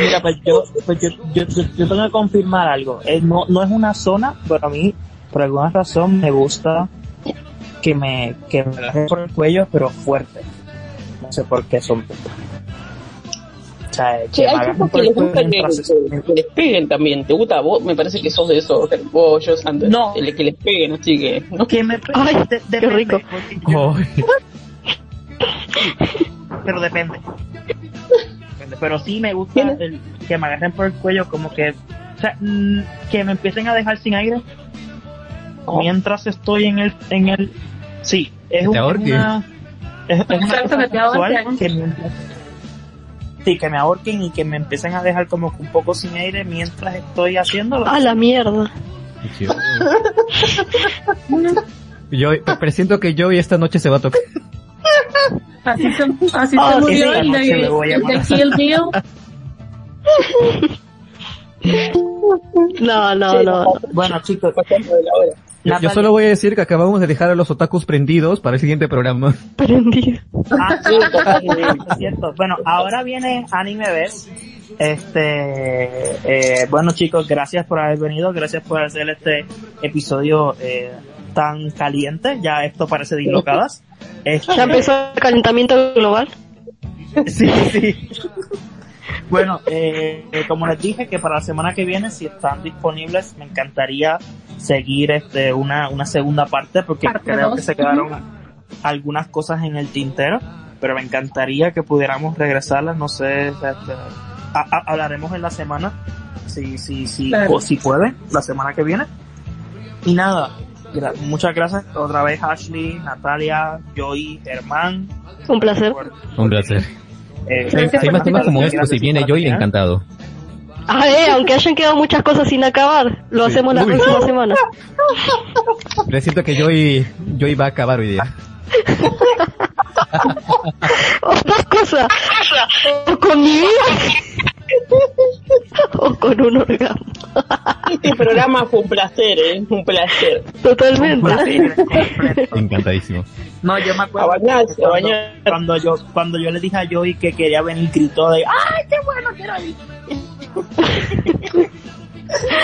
S2: Mira, pues yo, pues yo, yo, yo, yo tengo que confirmar algo. Eh, no, no es una zona, pero a mí, por alguna razón, me gusta que me, que me por el cuello, pero fuerte. No sé por qué son. O sea, que
S4: Che,
S2: me
S4: hay que
S2: el
S4: les
S2: cuello
S4: gusta que, que- que les peguen también. ¿Te gusta? Vos me parece que sos de esos. Yo, Sander.
S2: No.
S4: El que les peguen, así que. ¿no?
S2: que me
S6: Ay,
S2: de-
S6: qué rico.
S2: yo-
S5: Ay,
S2: pero depende. Depende, Pero sí me gusta el- que me agarren por el cuello, como que, o sea, mm, que me empiecen a dejar sin aire
S4: Oh.
S2: mientras estoy en el, en el, sí, es, un-
S5: te
S2: es
S5: ahorquen.
S2: una, es, es una
S3: Exacto,
S2: cosa
S3: que
S2: mientras, sí, que me ahorquen y que me empiecen a dejar como que un poco sin aire mientras estoy haciéndolo.
S6: A la mierda.
S5: Yo presiento que yo y esta noche se va a tocar.
S3: Así se, así se murió
S2: esa
S3: el de, el. Kill Bill.
S6: No, no, no. no.
S2: Bueno, chicos,
S4: Pasando de la hora.
S5: Yo, yo solo voy a decir que acabamos de dejar a los otakus prendidos para el siguiente programa.
S6: Prendido.
S2: Ah, sí, es cierto. Bueno, ahora viene Anime Best. Este, eh, bueno chicos, gracias por haber venido, gracias por hacer este episodio eh, tan caliente. Ya esto parece dislocadas. Este,
S6: Ya empezó el calentamiento global.
S2: sí, sí. Bueno, eh, como les dije que para la semana que viene, si están disponibles, me encantaría seguir este una, una segunda parte porque
S3: Parte
S2: creo
S3: dos.
S2: que se quedaron algunas cosas en el tintero, pero me encantaría que pudiéramos regresarlas, no sé, este, a- a- hablaremos en la semana, si, si, si,
S3: Claro.
S2: o si pueden, la semana que viene. Y nada, gra- muchas gracias otra vez Ashley, Natalia, Joy, Germán.
S6: Un placer.
S2: por-
S5: Un placer.
S2: eh,
S3: Gracias
S5: hay más temas como
S2: gracias
S5: estos, si viene Joy,
S2: oportunidad.
S5: encantado.
S6: Ah, eh, aunque hayan quedado muchas cosas sin acabar, lo
S5: Sí.
S6: hacemos la
S5: Uy.
S6: próxima semana.
S5: Pero siento que Joy, Joy va a acabar hoy día.
S6: O dos cosas. O con mi vida. o con un orgasmo.
S4: Este programa fue un placer, ¿eh? Un placer.
S6: Totalmente.
S2: Placer completo.
S5: Encantadísimo.
S2: No, yo me acuerdo
S4: A bañarse,
S2: que
S4: a
S2: cuando,
S4: bañar.
S2: cuando yo cuando yo le dije a Joey que quería venir gritó de ¡Ay, qué bueno quiero ir!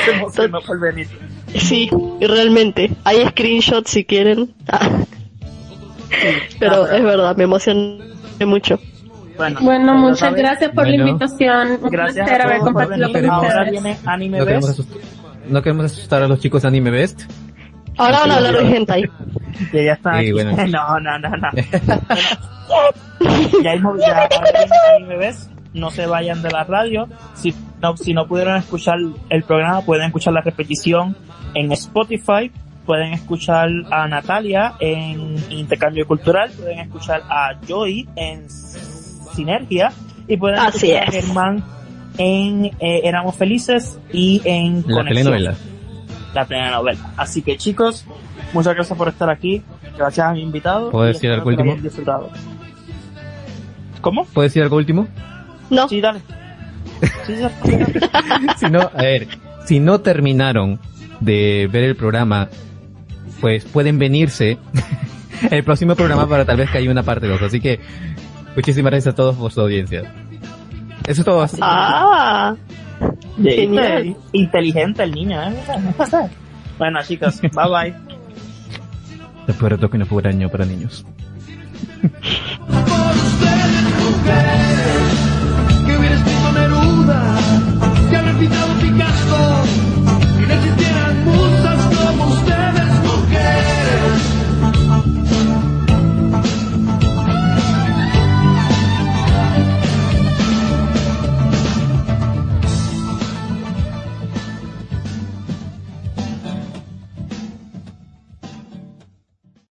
S2: Se emocionó por venir.
S6: Sí, realmente. Hay screenshots si quieren. Ah. Pero es verdad, me emocioné mucho.
S2: Bueno,
S3: Bueno,
S2: ya
S3: muchas
S2: sabes,
S3: gracias por la
S5: Bueno.
S3: invitación. Un
S2: Gracias
S3: placer haber compartido con
S2: Ahora viene Anime
S5: No queremos,
S2: Best,
S5: asustar, no queremos asustar a los chicos de Anime Best.
S6: Ahora van a hablar de hentai.
S2: que ya está aquí.
S5: bueno.
S2: No, no, no, no. ya hemos ya Anime Best. No se vayan de la radio. Si no, si no pudieron escuchar el programa, pueden escuchar la repetición en Spotify. Pueden escuchar a Natalia en Intercambio Cultural. Pueden escuchar a Joy en Sinergia. Y pueden
S6: Así
S2: escuchar a. Germán en eh, Éramos Felices y en
S5: La
S2: Conexión
S5: telenovela.
S2: la telenovela. Así que chicos, muchas gracias por estar aquí. Gracias a mi invitado.
S5: ¿Puedo decir algo último?
S2: ¿Cómo?
S5: ¿Puedo decir algo último?
S6: No,
S2: Sí, dale. Sí, sí, sí.
S5: si no, a ver, si no terminaron de ver el programa, pues pueden venirse el próximo programa para tal vez que haya una parte 2. Así que Muchísimas gracias a todos por su audiencia. Eso es todo. Así.
S6: Ah, genial.
S2: Inteligente el niño, ¿eh? Bueno, chicos, bye bye.
S5: Después de que no fue año para niños.
S1: que Neruda, que habría pintado Picasso.